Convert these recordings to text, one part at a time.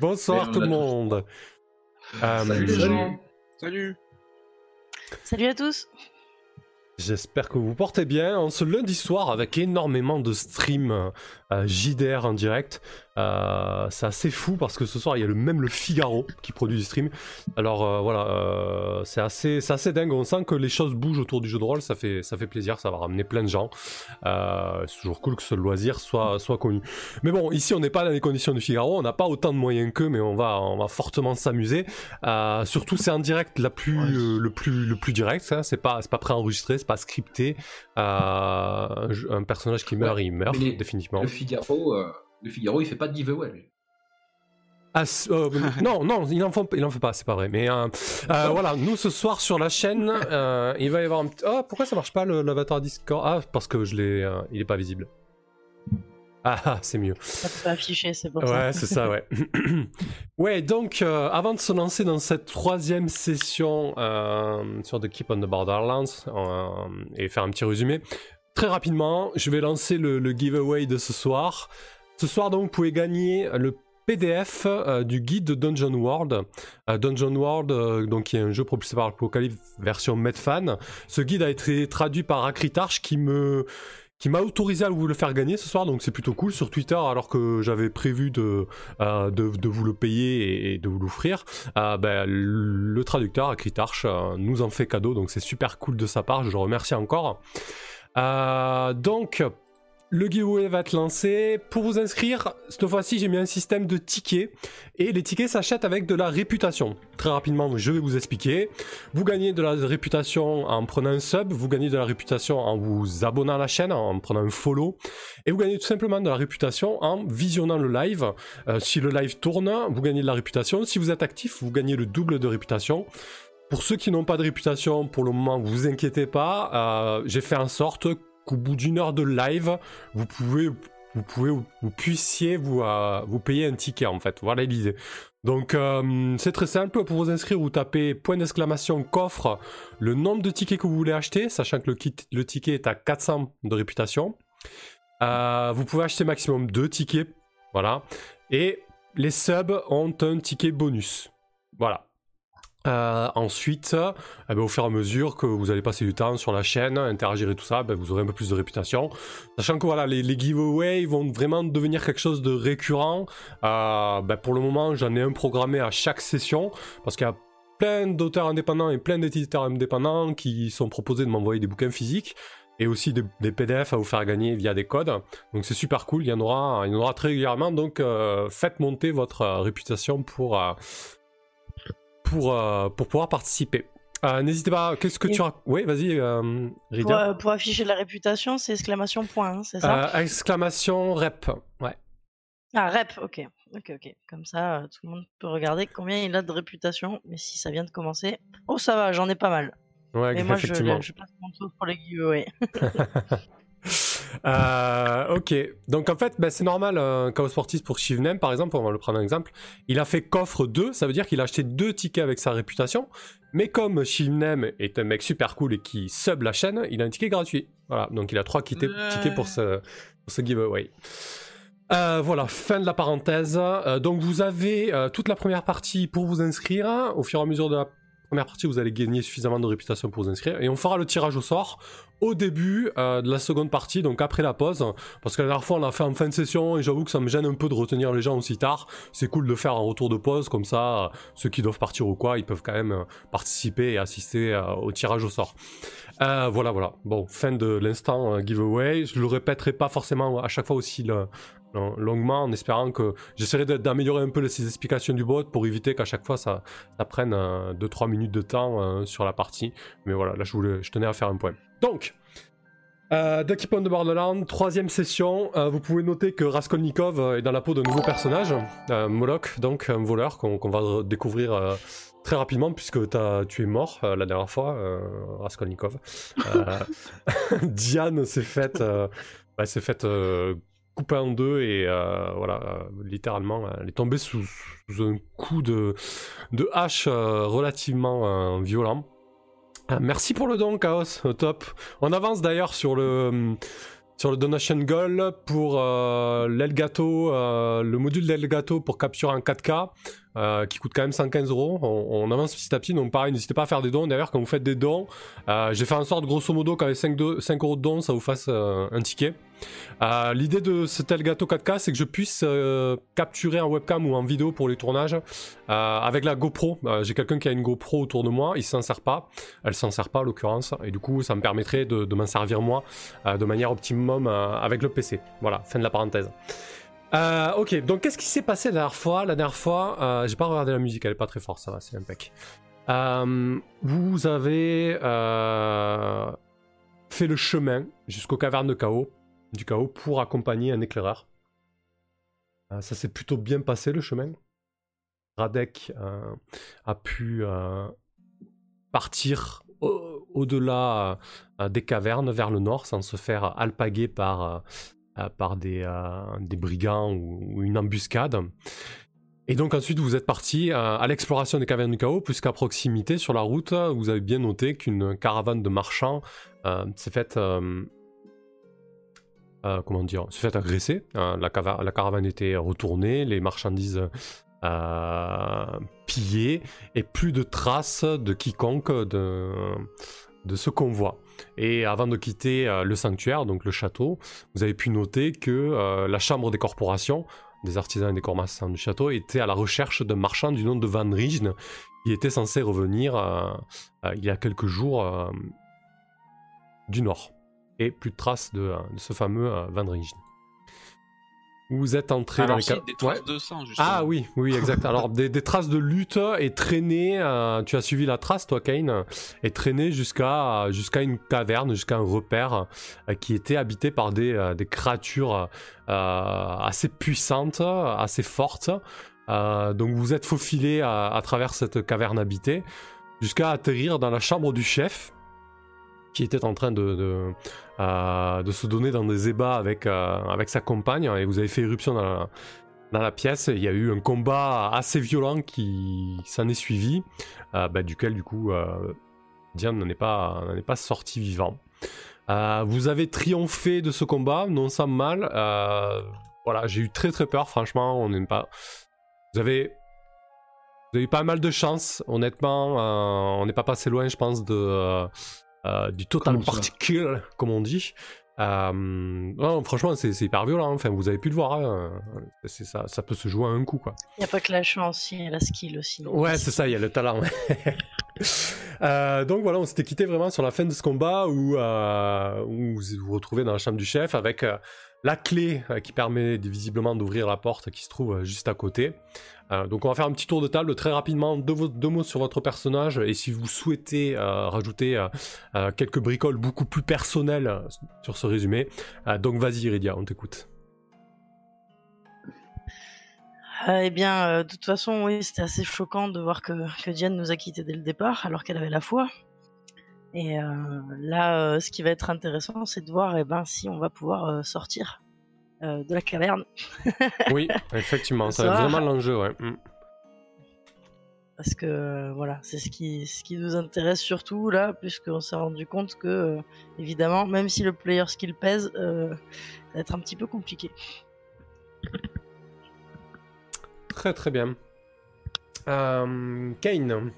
Bonsoir tout le monde. Euh, salut. Salut. Salut à tous. J'espère que vous portez bien en ce lundi soir avec énormément de streams euh, JDR en direct. Euh, c'est assez fou parce que ce soir il y a le, même le Figaro qui produit du stream. Alors euh, voilà, c'est assez, assez dingue. On sent que les choses bougent autour du jeu de rôle. Ça fait, ça fait plaisir. Ça va ramener plein de gens. c'est toujours cool que ce loisir soit, soit connu. Mais bon, ici on n'est pas dans les conditions du Figaro. On n'a pas autant de moyens qu'eux, mais on va, on va fortement s'amuser. surtout c'est en direct la plus, le plus, le plus direct. Hein. C'est pas, pas préenregistré, c'est pas scripté. un personnage qui meurt, il meurt définitivement. Figaro, euh, le Figaro, il fait pas de giveaway. Ah, euh, non, non, il en, fait, en fait pas, c'est pas vrai. Mais euh, voilà, nous ce soir sur la chaîne, il va y avoir un petit. Oh, pourquoi ça marche pas l'avatar Discord? Ah, parce que je l'ai, il est pas visible. Ah, ah c'est mieux. Ça peut pas afficher, c'est pour ouais, ça. Ouais, c'est ça, ouais. ouais, donc avant de se lancer dans cette troisième session sur The Keep on the Borderlands et faire un petit résumé, Très rapidement, je vais lancer le, giveaway de ce soir. Ce soir, donc, vous pouvez gagner le PDF euh, du guide de Dungeon World. Euh, Dungeon World, euh, donc, qui est un jeu propulsé par Apocalypse version Medfan. Ce guide a été traduit par Acritarch qui m'a autorisé à vous le faire gagner ce soir, donc c'est plutôt cool sur Twitter, alors que j'avais prévu de, vous le payer et, de vous l'offrir. Ben, le traducteur, Acritarch, nous en fait cadeau, donc c'est super cool de sa part, je le remercie encore. Donc, le giveaway va être lancé. Pour vous inscrire, cette fois-ci, j'ai mis un système de tickets. Et les tickets s'achètent avec de la réputation. Très rapidement, je vais vous expliquer. Vous gagnez de la réputation en prenant un sub. Vous gagnez de la réputation en vous abonnant à la chaîne, en prenant un follow. Et vous gagnez tout simplement de la réputation en visionnant le live. Euh, si le live tourne, vous gagnez de la réputation. Si vous êtes actif, vous gagnez le double de réputation. Pour ceux qui n'ont pas de réputation, pour le moment, vous inquiétez pas. Euh, j'ai fait en sorte qu'au bout d'une heure de live, vous pouvez, vous puissiez vous, euh, vous payer un ticket en fait. Voilà l'idée. Donc euh, c'est très simple. Pour vous inscrire, vous tapez point d'exclamation coffre, le nombre de tickets que vous voulez acheter, sachant que le, ticket est à 400 de réputation. vous pouvez acheter maximum 2 tickets. Voilà. Et les subs ont un ticket bonus. Voilà. Euh, ensuite, eh ben, au fur et à mesure que vous allez passer du temps sur la chaîne, interagir et tout ça, ben, vous aurez un peu plus de réputation. Sachant que voilà, les, giveaways vont vraiment devenir quelque chose de récurrent. Euh, ben, pour le moment, j'en ai un programmé à chaque session parce qu'il y a plein d'auteurs indépendants et plein d'éditeurs indépendants qui sont proposés de m'envoyer des bouquins physiques et aussi des, PDF à vous faire gagner via des codes. Donc c'est super cool, il y en aura, il y en aura très régulièrement. Donc euh, faites monter votre réputation pour pour, euh, pour pouvoir participer. Euh, n'hésitez pas, qu'est-ce que tu as? Oui, vas-y, euh, Rida. Pour, afficher la réputation, c'est exclamation point, hein, c'est ça? Exclamation rep, ouais. Ah, rep, ok. Ok, ok. Comme ça, tout le monde peut regarder combien il a de réputation. Mais si ça vient de commencer. Oh, ça va, j'en ai pas mal. Ouais, Et moi, je, je passe mon tour pour les giveaways. Euh, ok, donc en fait, ben, c'est normal, un chaos sportif pour Shivnem par exemple, on va le prendre un exemple. Il a fait coffre 2, ça veut dire qu'il a acheté deux tickets avec sa réputation. Mais comme Shivnem est un mec super cool et qui sub la chaîne, il a un ticket gratuit. Voilà, donc il a trois tickets pour ce, ce giveaway. Euh, voilà, fin de la parenthèse. Euh, donc vous avez toute la première partie pour vous inscrire. Au fur et à mesure de la première partie, vous allez gagner suffisamment de réputation pour vous inscrire. Et on fera le tirage au sort au début euh, de la seconde partie, donc après la pause. Parce que la dernière fois, on l'a fait en fin de session et j'avoue que ça me gêne un peu de retenir les gens aussi tard. C'est cool de faire un retour de pause, comme ça, euh, ceux qui doivent partir ou quoi, ils peuvent quand même euh, participer et assister au tirage au sort. voilà, voilà. Bon, fin de l'instant giveaway. Je le répéterai pas forcément à chaque fois aussi longuement en espérant que j'essaierai d'améliorer un peu les explications du bot pour éviter qu'à chaque fois ça, ça prenne 2-3 minutes de temps sur la partie. Mais voilà, là je, voulais, je tenais à faire un point. Donc, euh, Ducky Pond de Borderland, troisième session. Euh, vous pouvez noter que Raskolnikov euh, est dans la peau d'un nouveau personnage, euh, Moloch, donc un voleur qu'on va découvrir très rapidement puisque tu es mort la dernière fois, Raskolnikov. Diane s'est faite bah, couper en deux et voilà, littéralement, elle est tombée sous, un coup de hache relativement violent. Merci pour le don, Chaos, top. On avance d'ailleurs sur le sur le donation goal pour euh, l'Elgato, euh, le module d'Elgato pour capture en 4K. Euh, qui coûte quand même 115 euros. On, avance petit à petit, donc pareil, n'hésitez pas à faire des dons. D'ailleurs, quand vous faites des dons, j'ai fait en sorte, grosso modo, qu'avec 5, 5 euros de dons, ça vous fasse un ticket. L'idée de cet Elgato 4K, c'est que je puisse capturer en webcam ou en vidéo pour les tournages avec la GoPro. j'ai quelqu'un qui a une GoPro autour de moi, il s'en sert pas, elle s'en sert pas en l'occurrence, et du coup, ça me permettrait de, m'en servir moi de manière optimum avec le PC. Voilà, fin de la parenthèse. Euh, ok, donc qu'est-ce qui s'est passé la dernière fois? La dernière fois, euh, j'ai pas regardé la musique, elle est pas très forte, ça va, c'est impec. Euh, vous avez euh, fait le chemin jusqu'aux cavernes de chaos, du chaos pour accompagner un éclaireur. Euh, ça s'est plutôt bien passé le chemin. Radek a pu partir au-delà des cavernes vers le nord sans se faire alpaguer par euh, des, euh, brigands ou, une embuscade. Et donc ensuite vous êtes parti euh, à, l'exploration des cavernes du chaos, puisqu'à proximité sur la route, vous avez bien noté qu'une caravane de marchands s'est faite... comment dire, s'est fait agresser. la, la, caravane était retournée, les marchandises pillées, et plus de traces de quiconque de, ce convoi. Et avant de quitter euh, le sanctuaire, donc le château, vous avez pu noter que euh, la chambre des corporations, des artisans et des commerçants du château, était à la recherche d'un marchand du nom de Van Rijnen, qui était censé revenir euh, il y a quelques jours du nord. Et plus de traces de, de ce fameux Van Rijnen. Vous êtes entré dans les des traces de sang, justement. Ah oui, oui, exact. Alors des, traces de lutte et traîné. Euh, tu as suivi la trace, toi, Kane, et traîné jusqu'à jusqu'à une caverne, jusqu'à un repère euh, qui était habité par des, euh, des créatures assez puissantes, assez fortes. donc vous êtes faufilé à, à travers cette caverne habitée jusqu'à atterrir dans la chambre du chef qui était en train de, de, euh, de, se donner dans des ébats avec, euh, avec sa compagne, et vous avez fait éruption dans la, dans la pièce. Il y a eu un combat assez violent qui s'en est suivi, euh, bah, duquel du coup Diane n'en est, pas, est pas sorti vivant. vous avez triomphé de ce combat, non sans mal. voilà, j'ai eu très très peur, franchement, on n'aime pas. Vous avez vous avez eu pas mal de chance, honnêtement. on n'est pas passé loin, je pense, de, euh, du total party kill, comme on dit. Euh, franchement, c'est hyper violent. Enfin, vous avez pu le voir. Hein. Ça, ça peut se jouer à un coup, quoi. Il n'y a pas que la chance, il y a la skill aussi. Ouais, c'est ça. Il y a le talent. euh, donc voilà, on s'était quitté vraiment sur la fin de ce combat où, euh, vous vous retrouvez dans la chambre du chef avec euh, la clé qui permet visiblement d'ouvrir la porte qui se trouve juste à côté. Donc on va faire un petit tour de table très rapidement, deux, mots sur votre personnage et si vous souhaitez rajouter quelques bricoles beaucoup plus personnelles sur ce résumé. donc vas-y Iridia, on t'écoute. Eh bien, de toute façon, oui, c'était assez choquant de voir que, que Diane nous a quittés dès le départ, alors qu'elle avait la foi. Et euh, là, euh, ce qui va être intéressant, c'est de voir eh ben, si on va pouvoir euh, sortir de la caverne. oui, effectivement, ça va être vraiment l'enjeu, ouais. Mm. Parce que voilà, c'est ce qui, ce qui nous intéresse surtout là, puisqu'on s'est rendu compte que, évidemment, même si le player skill pèse, ça va être un petit peu compliqué. Très très bien. Kane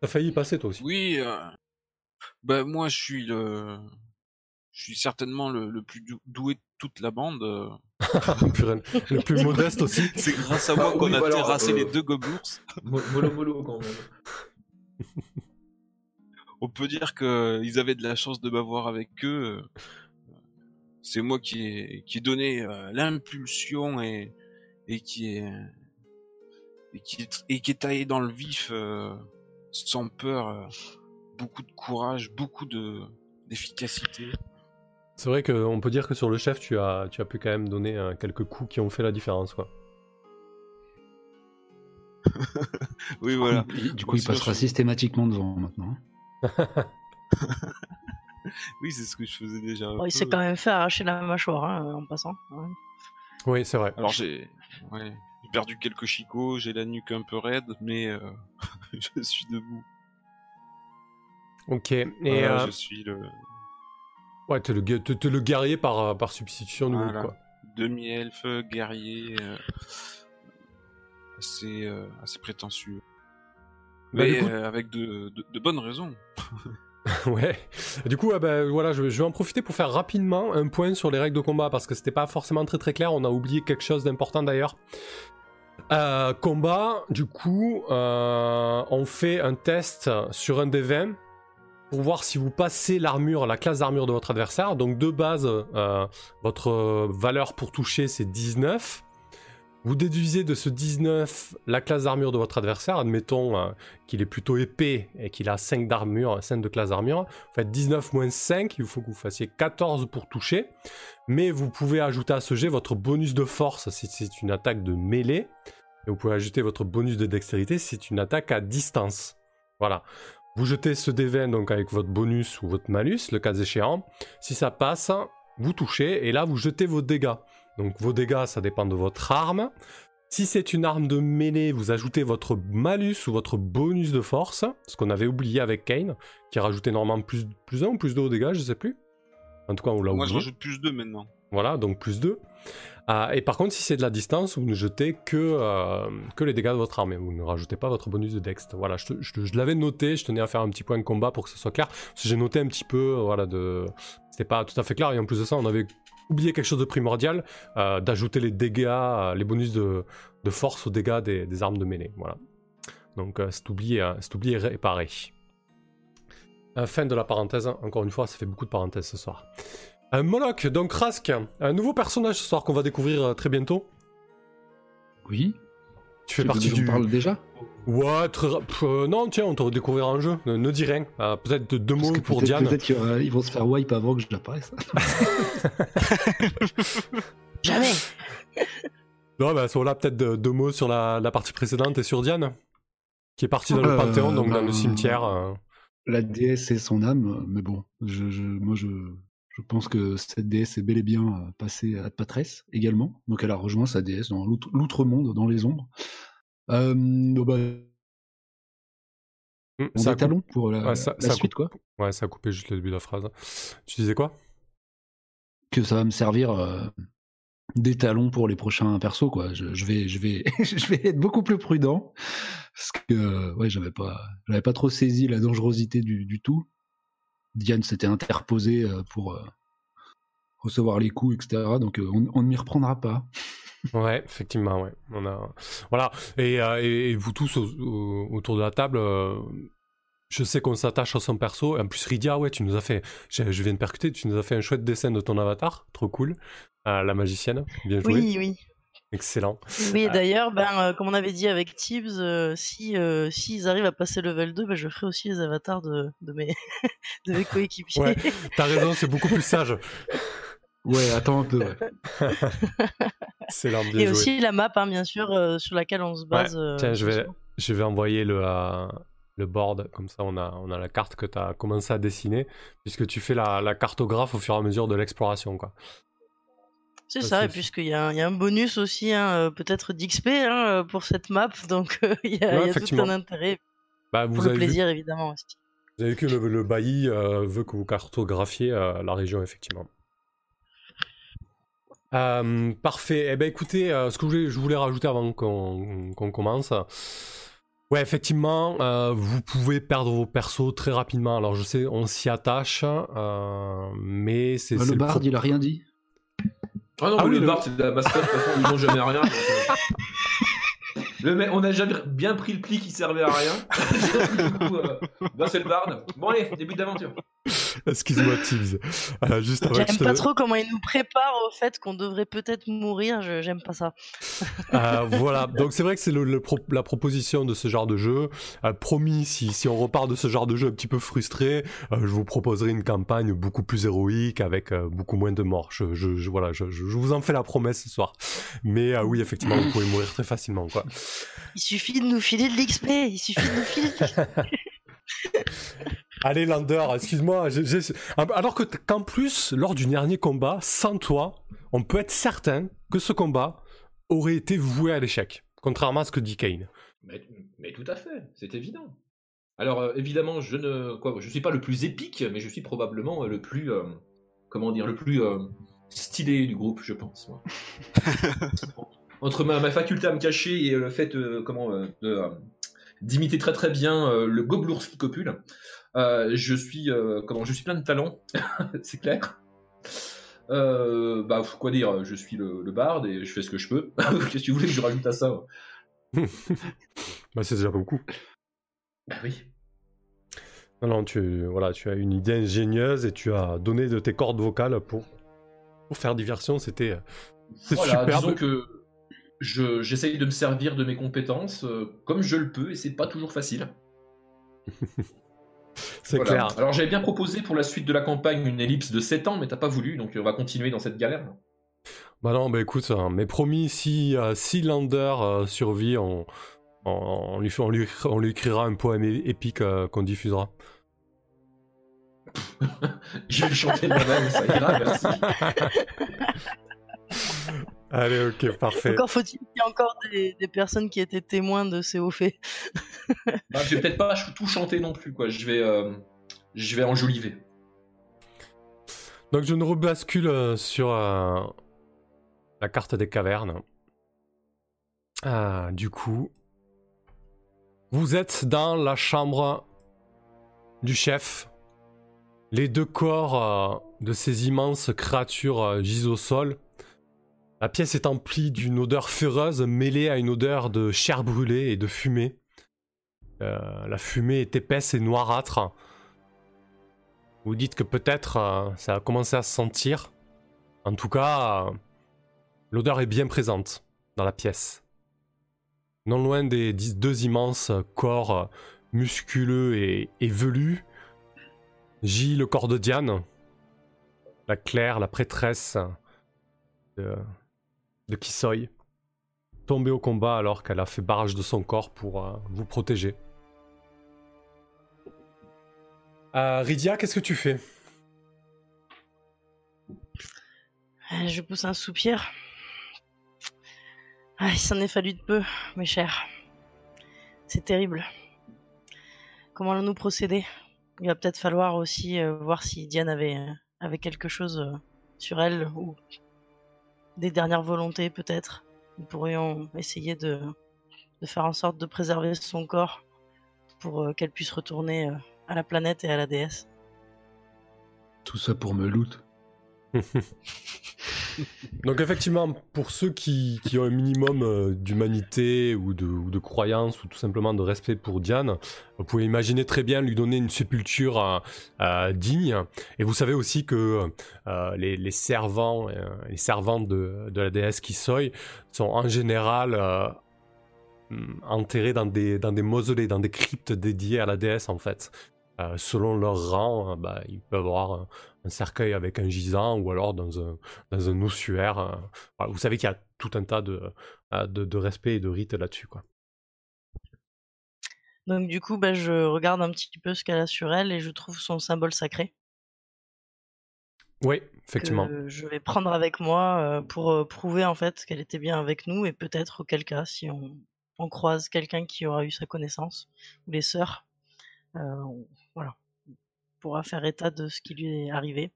T'as failli y passer toi aussi. Oui. Euh... Bah moi je suis le, je suis certainement le, plus doué de toute la bande. Euh. le plus modeste aussi. C'est grâce à moi qu'on a terrassé euh, les deux gobours. Mollo mollo quand même. On peut dire qu'ils avaient de la chance de m'avoir avec eux. C'est moi qui ai, qui ai donné euh, l'impulsion et, et qui est et qui est, et qui est taillé dans le vif sans peur, euh, beaucoup de courage, beaucoup de d'efficacité. C'est vrai qu'on peut dire que sur le chef, tu as, tu as pu quand même donner euh, quelques coups qui ont fait la différence, quoi. oui, voilà. du coup, il passera systématiquement devant maintenant. Oui, c'est ce que je faisais déjà. un Bon, il s'est quand même fait arracher la mâchoire hein, en passant. Ouais. Oui, c'est vrai. Alors j'ai ouais, perdu quelques chicots, j'ai la nuque un peu raide, mais euh, je suis debout. Ok. Et Voilà, euh, je suis le ouais, t'es le, t'es- le guerrier par, euh, par substitution Voilà. quoi. demi-elfe guerrier, euh, assez euh, assez prétentieux. Bah, mais coup- euh, avec de, de, de bonnes raisons. Ouais. Du coup, ah ben, voilà, je, je vais en profiter pour faire rapidement un point sur les règles de combat parce que c'était pas forcément très très clair. On a oublié quelque chose d'important d'ailleurs. Euh, combat, du coup, euh, on fait un test sur un des 20 pour voir si vous passez l'armure, la classe d'armure de votre adversaire. Donc de base, euh, votre valeur pour toucher c'est 19. Vous déduisez de ce 19 la classe d'armure de votre adversaire. Admettons euh, qu'il est plutôt épais et qu'il a 5 d'armure, 5 de classe d'armure. Vous faites 19 moins 5, il faut que vous fassiez 14 pour toucher. Mais vous pouvez ajouter à ce jet votre bonus de force si c'est une attaque de mêlée. Et vous pouvez ajouter votre bonus de dextérité si c'est une attaque à distance. Voilà. Vous jetez ce D20 donc avec votre bonus ou votre malus, le cas échéant. Si ça passe, vous touchez et là vous jetez vos dégâts. Donc vos dégâts, ça dépend de votre arme. Si c'est une arme de mêlée, vous ajoutez votre malus ou votre bonus de force, ce qu'on avait oublié avec Kane, qui rajoutait normalement plus, plus 1 ou plus 2 aux dégâts, je sais plus. En tout cas, on l'a Moi je rajoute plus 2 maintenant. Voilà, donc plus 2. et par contre, si c'est de la distance, vous ne jetez que, euh, que les dégâts de votre armée. Vous ne rajoutez pas votre bonus de dext. Voilà, je, je l'avais noté, je tenais à faire un petit point de combat pour que ce soit clair. Parce que j'ai noté un petit peu, euh, voilà, de... C'était pas tout à fait clair. Et en plus de ça, on avait oublié quelque chose de primordial, euh, d'ajouter les dégâts, euh, les bonus de, de force aux dégâts des, des armes de mêlée. Voilà. Donc, euh, c'est oublié, euh, c'est oublié réparé. Fin de la parenthèse. Encore une fois, ça fait beaucoup de parenthèses ce soir. Un Moloch, donc Rask, un nouveau personnage ce soir qu'on va découvrir très bientôt. Oui. Tu fais partie du. parle déjà? Ouais, très pff, euh, non, tiens, on te redécouvrir en jeu. Ne, ne dis rien. Euh, peut-être de- deux Parce mots que pour peut-être Diane. peut-être qu'ils vont se faire wipe avant que j'apparaisse. Jamais Non, bah, à ce moment-là, peut-être de- deux mots sur la, la partie précédente et sur Diane, qui est partie dans le Euh, Panthéon, donc dans le cimetière. euh. La déesse et son âme, mais bon, je, je, moi je, je pense que cette déesse est bel et bien euh, passée à Patresse également. Donc elle a rejoint sa déesse dans l'outre- l'outre-monde, dans les ombres. Euh, bah, on ça a des talons pour la, Ouais, ça- la ça suite, quoi. Ouais, ça a coupé juste le début de la phrase. Tu disais quoi? Que ça va me servir euh, des talons pour les prochains persos, quoi. Je, je vais, je vais, je vais être beaucoup plus prudent parce que, ouais, j'avais pas, j'avais pas trop saisi la dangerosité du, du tout. Diane s'était interposée euh, pour euh, recevoir les coups, etc. Donc euh, on, on ne m'y reprendra pas. Ouais, effectivement, ouais. On a... Voilà. Et, euh, et- et vous tous au- au- autour de la table, euh, je sais qu'on s'attache à son perso. En plus, Rydia, ouais, tu nous as fait. Je, je viens de percuter, tu nous as fait un chouette dessin de ton avatar. Trop cool. Euh, la magicienne. Bien joué. Oui, oui. Excellent. Oui, d'ailleurs, ben, euh, comme on avait dit avec Tibbs, euh, si euh, s'ils arrivent à passer level 2, ben, je ferai aussi les avatars de, de mes, de mes coéquipiers. Ouais, t'as raison, c'est beaucoup plus sage. Ouais, attends un peu. ouais. Excellent, bien Et aussi la map, hein, bien sûr, euh, sur laquelle on se base. euh, Tiens, je vais, je vais envoyer le, euh, le board, comme ça on a, on a la carte que tu as commencé à dessiner, puisque tu fais la, la cartographe au fur et à mesure de l'exploration. quoi. C'est ça, ça, c'est- et puisqu'il y, a un- il y a un bonus aussi, hein, peut-être d'XP hein, pour cette map, donc euh, il y a, Ouais, il y a tout effectivement. un intérêt. Bah, Pour vous, le avez vu, plaisir, évidemment aussi. vous avez vu que le, le bailli euh, veut que vous cartographiez euh, la région, effectivement. Euh, parfait. Eh ben écoutez, euh, ce que je voulais, je voulais rajouter avant qu'on commence. Ouais, effectivement, euh, vous pouvez perdre vos persos très rapidement. Alors je sais, on s'y attache, euh, mais c'est Bah, le bard, il a rien dit. Ah non, Ah mais oui, le le- bar, c'est de la mascotte, de toute façon, ils n'ont jamais rien. Le mec, on a jamais bien pris le pli qui servait à rien. du coup, euh, c'est le bard. Bon, allez, début d'aventure. Excuse-moi, Tibbs. Euh, juste avant J'aime te- pas trop comment ils nous préparent au fait qu'on devrait peut-être mourir, je- j'aime pas ça. Euh, voilà, donc c'est vrai que c'est le, le pro- la proposition de ce genre de jeu. Euh, promis, si, si on repart de ce genre de jeu un petit peu frustré, euh, je vous proposerai une campagne beaucoup plus héroïque avec euh, beaucoup moins de morts. Je, je- je- voilà, je, vous en fais la promesse ce soir. Mais euh, oui, effectivement, vous pouvez mourir très facilement. Quoi. Il suffit de nous filer de l'XP, il suffit de nous filer de l'XP. Allez, Lander, excuse-moi. Alors que qu'en plus, lors du dernier combat, sans toi, on peut être certain que ce combat aurait été voué à l'échec. Contrairement à ce que dit Kane. Mais, mais tout à fait, c'est évident. Alors euh, évidemment, je ne quoi, je suis pas le plus épique, mais je suis probablement euh, le plus euh, comment dire, le plus euh, stylé du groupe, je pense. moi. Entre ma, ma faculté à me cacher et le fait euh, comment euh, euh, d'imiter très très bien euh, le gobelours qui copule, euh, je suis euh, comment, je suis plein de talent, c'est clair. Euh, bah quoi dire, je suis le, le barde et je fais ce que je peux. Qu'est-ce que tu voulais que je rajoute à ça Bah, c'est déjà beaucoup. Bah oui. Non, non, tu, voilà, tu as une idée ingénieuse et tu as donné de tes cordes vocales pour, pour faire diversion. C'était c'est Voilà, superbe. disons que je- j'essaye de me servir de mes compétences euh, comme je le peux et c'est pas toujours facile. C'est Voilà. clair. Alors j'avais bien proposé pour la suite de la campagne une ellipse de 7 ans, mais t'as pas voulu, donc on va continuer dans cette galère. Bah non, bah écoute, hein, mais promis, si, euh, si Lander euh, survit, on, on, on lui, on, lui, on lui écrira un poème épique euh, qu'on diffusera. Je vais le chanter de moi-même, ça ira, merci. Allez, ok, parfait. Encore faut-il qu'il y ait encore des, des personnes qui étaient témoins de ces hauts faits. Bah, je vais peut-être pas tout chanter non plus, quoi. Je vais, euh, je vais enjoliver. Donc je ne rebascule euh, sur euh, la carte des cavernes. Ah, du coup, vous êtes dans la chambre du chef. Les deux corps euh, de ces immenses créatures euh, gisent au sol. La pièce est emplie d'une odeur féreuse mêlée à une odeur de chair brûlée et de fumée. Euh, la fumée est épaisse et noirâtre. Vous dites que peut-être euh, ça a commencé à se sentir. En tout cas, euh, l'odeur est bien présente dans la pièce. Non loin des deux immenses corps musculeux et, velus, gît le corps de Diane, la Claire, la prêtresse de Kisoy, tombée au combat alors qu'elle a fait barrage de son corps pour euh, vous protéger. Euh, Rydia, qu'est-ce que tu fais? Euh, Je pousse un soupir. Ah, il s'en est fallu de peu, mes chers. C'est terrible. Comment allons-nous procéder? Il va peut-être falloir aussi euh, voir si Diane avait, quelque chose sur elle ou des dernières volontés peut-être. Nous pourrions essayer de, de faire en sorte de préserver son corps pour euh, qu'elle puisse retourner euh, à la planète et à la déesse. Tout ça pour me loot. Donc effectivement, pour ceux qui, ont un minimum euh, d'humanité ou de, croyance ou tout simplement de respect pour Diane, vous pouvez imaginer très bien lui donner une sépulture digne. Et vous savez aussi que euh, les, servants, euh, les servantes de, la déesse Kisoy sont en général enterrés dans des mausolées, dans des cryptes dédiées à la déesse en fait. Euh, selon leur rang, bah, ils peuvent avoir un, un cercueil avec un gisant ou alors dans un, dans un ossuaire. euh, voilà, vous savez qu'il y a tout un tas de, de, de respect et de rites là-dessus. quoi. Donc du coup, bah, je regarde un petit peu ce qu'elle a sur elle et je trouve son symbole sacré. Oui, effectivement. que je vais prendre avec moi pour prouver en fait qu'elle était bien avec nous et peut-être auquel cas si on, on croise quelqu'un qui aura eu sa connaissance ou les sœurs, on- voilà, pourra faire état de ce qui lui est arrivé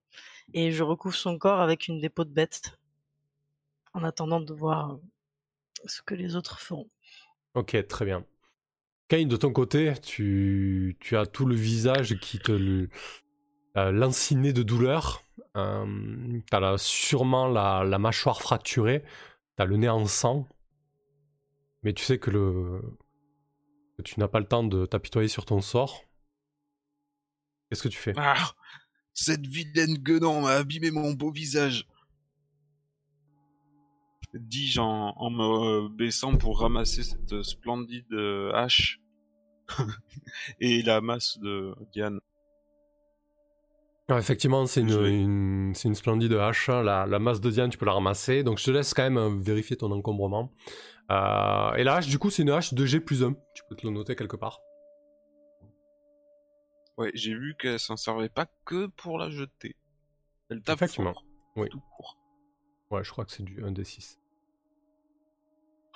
et je recouvre son corps avec une dépôt de bête en attendant de voir euh, ce que les autres feront. Ok, très bien. Kane, de ton côté, tu, tu as tout le visage qui te le- euh, de douleur. Euh, t'as sûrement la, la mâchoire fracturée. T'as le nez en sang. Mais tu sais que le que tu n'as pas le temps de t'apitoyer sur ton sort. Qu'est-ce que tu fais? Ah, cette vilaine guenon m'a abîmé mon beau visage. Dis-je en, en me baissant pour ramasser cette splendide euh, hache et la masse de Diane. Alors, effectivement, c'est une, Je vais- une- c'est une splendide hache. La, la masse de Diane, tu peux la ramasser. Donc, je te laisse quand même euh, vérifier ton encombrement. Euh, et la hache, du coup, c'est une hache de G plus 1. Tu peux te le noter quelque part. Ouais, j'ai vu qu'elle s'en servait pas que pour la jeter. Elle tape Effectivement, fort, oui. tout court. Ouais, je crois que c'est du 1 des 6.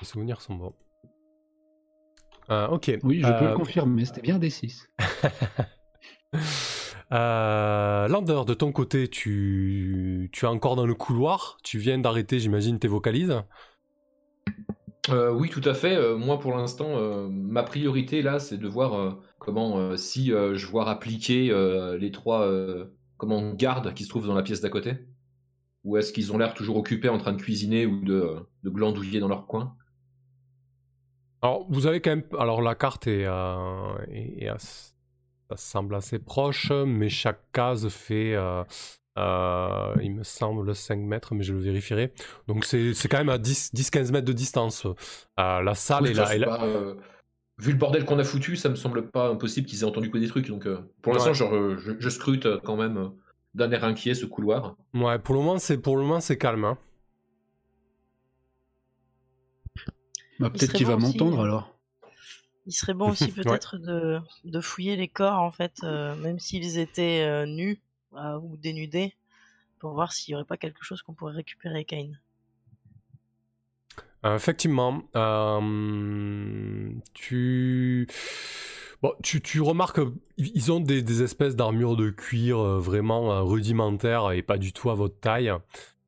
Les souvenirs sont bons. Euh, ok. Oui, je peux Euh, le confirmer, c'était bien des 6. Euh, Lander, de ton côté, tu... tu es encore dans le couloir. Tu viens d'arrêter, j'imagine, tes vocalises. Euh, oui, tout à fait. Euh, moi, pour l'instant, euh, ma priorité là, c'est de voir comment, si je vois appliquer les trois comment, gardes qui se trouvent dans la pièce d'à côté. Ou est-ce qu'ils ont l'air toujours occupés en train de cuisiner ou de, glandouiller dans leur coin Alors, vous avez quand même. Alors, la carte est. Ça semble assez proche, mais chaque case fait. Euh, il me semble 5 mètres, mais je le vérifierai. Donc, c'est c'est quand même à 10-15 mètres de distance. Euh, la salle Oui, est là. c'est est là- pas, euh, Vu le bordel qu'on a foutu, ça me semble pas impossible qu'ils aient entendu que des trucs. Donc, euh, pour l'instant, Ouais. genre, je, je scrute quand même d'un air inquiet ce couloir. Ouais, pour le moment, c'est pour le moment, c'est calme. hein. Bah, Peut-être qu'il va bon m'entendre alors. Il serait bon aussi peut-être de, de fouiller les corps, en fait, euh, même s'ils étaient euh, nus ou dénudés, pour voir s'il n'y aurait pas quelque chose qu'on pourrait récupérer, Kane. Euh, effectivement, euh, tu... Bon, tu, tu remarques qu'ils ont des, espèces d'armures de cuir euh, vraiment rudimentaires et pas du tout à votre taille.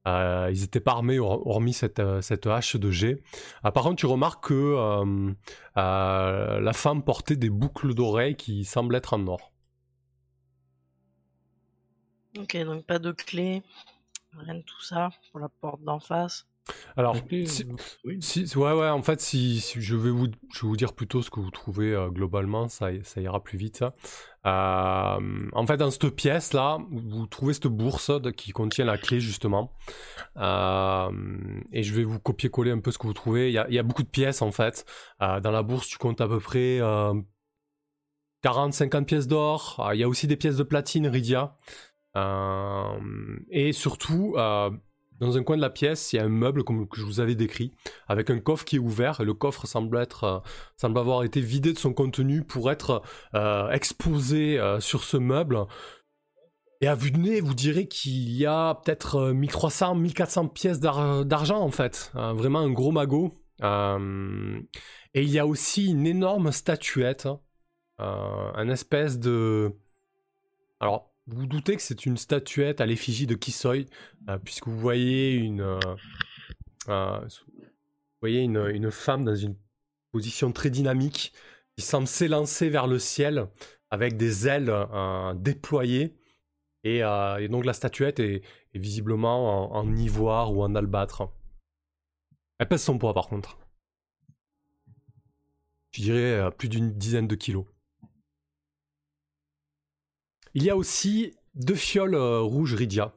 Ils étaient pas armés hor- hormis cette, cette hache de G. Par contre, tu remarques que la femme portait des boucles d'oreilles qui semblent être en or. Ok, donc pas de clé, rien de tout ça, pour la porte d'en face. Alors, si-. Si, ouais, ouais, en fait, si, si je, vais vous, je vais vous dire plutôt ce que vous trouvez euh, globalement, ça, ça ira plus vite. ça. Euh, en fait, dans cette pièce-là, vous trouvez cette bourse de- qui contient la clé, justement. Euh, et je vais vous copier-coller un peu ce que vous trouvez. Il y a, il y a beaucoup de pièces, en fait. Euh, dans la bourse, tu comptes à peu près 40-50 pièces d'or. Euh, il y a aussi des pièces de platine, Rydia. Euh, et surtout, euh, dans un coin de la pièce, il y a un meuble comme que je vous avais décrit, avec un coffre qui est ouvert, et le coffre semble, être, euh, semble avoir été vidé de son contenu pour être exposé sur ce meuble. Et à vue de nez, vous direz qu'il y a peut-être euh, 1300, 1400 pièces d'ar- d'argent en fait. Vraiment un gros magot. Et il y a aussi une énorme statuette, euh, un espèce de... Alors, vous vous doutez que c'est une statuette à l'effigie de Kisoi, euh, puisque vous voyez une, euh, euh, une, femme dans une position très dynamique qui semble s'élancer vers le ciel avec des ailes euh, déployées. Et, donc la statuette est, visiblement en, en ivoire ou en albâtre. Elle pèse son poids par contre. Je dirais plus d'une dizaine de kilos. Il y a aussi deux fioles euh, rouges Rydia.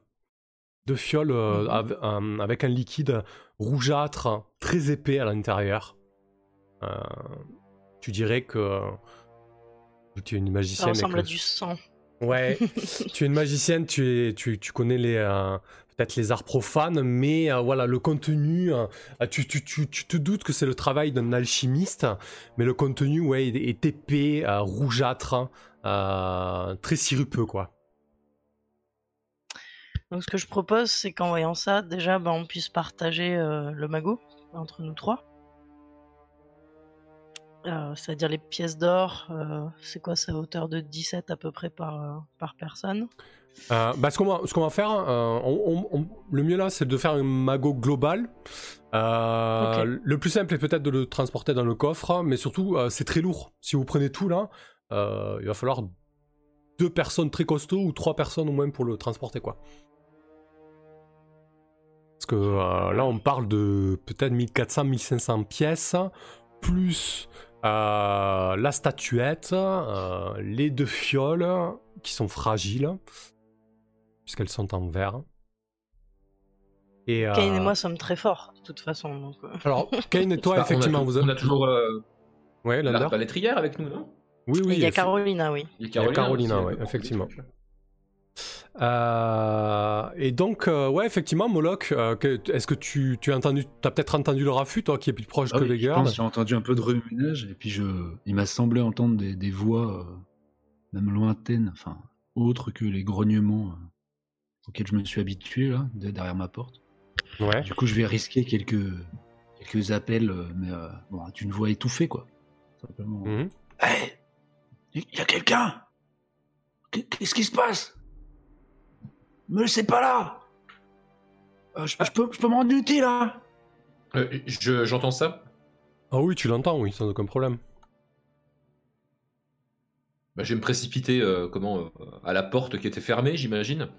Deux fioles euh, Mhm. av- avec un liquide rougeâtre très épais à l'intérieur. Euh, tu dirais que tu es une Ça magicienne. et ressemble à du sang. Ouais, tu es une magicienne, tu, es, tu, tu connais les, euh, peut-être les arts profanes, mais euh, voilà, le contenu, euh, tu, tu, tu, tu te doutes que c'est le travail d'un alchimiste, mais le contenu, ouais, est, est épais, rougeâtre, très sirupeux, quoi. Donc ce que je propose, c'est qu'en voyant ça, déjà, bah, on puisse partager euh, le magot entre nous trois. Euh, C'est-à-dire les pièces d'or, euh, c'est quoi, à hauteur de 17 à peu près par, euh, par personne? Euh, bah, ce qu'on va, ce qu'on va faire, euh, on- on- on- le mieux là, c'est de faire un magot global. Euh. Le plus simple est peut-être de le transporter dans le coffre, mais surtout, euh, c'est très lourd. Si vous prenez tout là, euh, il va falloir deux personnes très costauds ou trois personnes au moins pour le transporter, quoi. Parce que euh, là, on parle de peut-être 1400-1500 pièces, plus euh, la statuette, euh, les deux fioles qui sont fragiles, puisqu'elles sont en verre. Et, Kane et moi sommes très forts, de toute façon. Donc, Alors, Kane et toi, Bah, effectivement, on a, vous on a toujours euh, Ouais, la, la avec nous, non? Oui, oui. il y a Carolina, oui. Il y a Carolina, aussi, ouais, avec le effectivement. Euh, et donc, euh, ouais, effectivement, Moloch, euh, est-ce que tu, tu as entendu, t'as peut-être entendu le raffut, toi, qui est plus proche Ah que oui, les je gardes pense, J'ai entendu un peu de remue-ménage et puis je, il m'a semblé entendre des, des voix euh, même lointaine, enfin, autre que les grognements euh, auxquels je me suis habitué, là, de- derrière ma porte. Ouais. Du coup, je vais risquer quelques, quelques appels, mais euh, bon, avec une voix étouffée, quoi. Simplement. Mhm. Hé Il y a quelqu'un Qu- Qu'est-ce qui se passe? Me laissez pas là Euh, je, je peux, je peux me rendre utile, hein Euh, je- J'entends ça? Ah oui, tu l'entends, oui, sans aucun problème. Bah, je vais me précipiter euh, comment, euh, à la porte qui était fermée, j'imagine.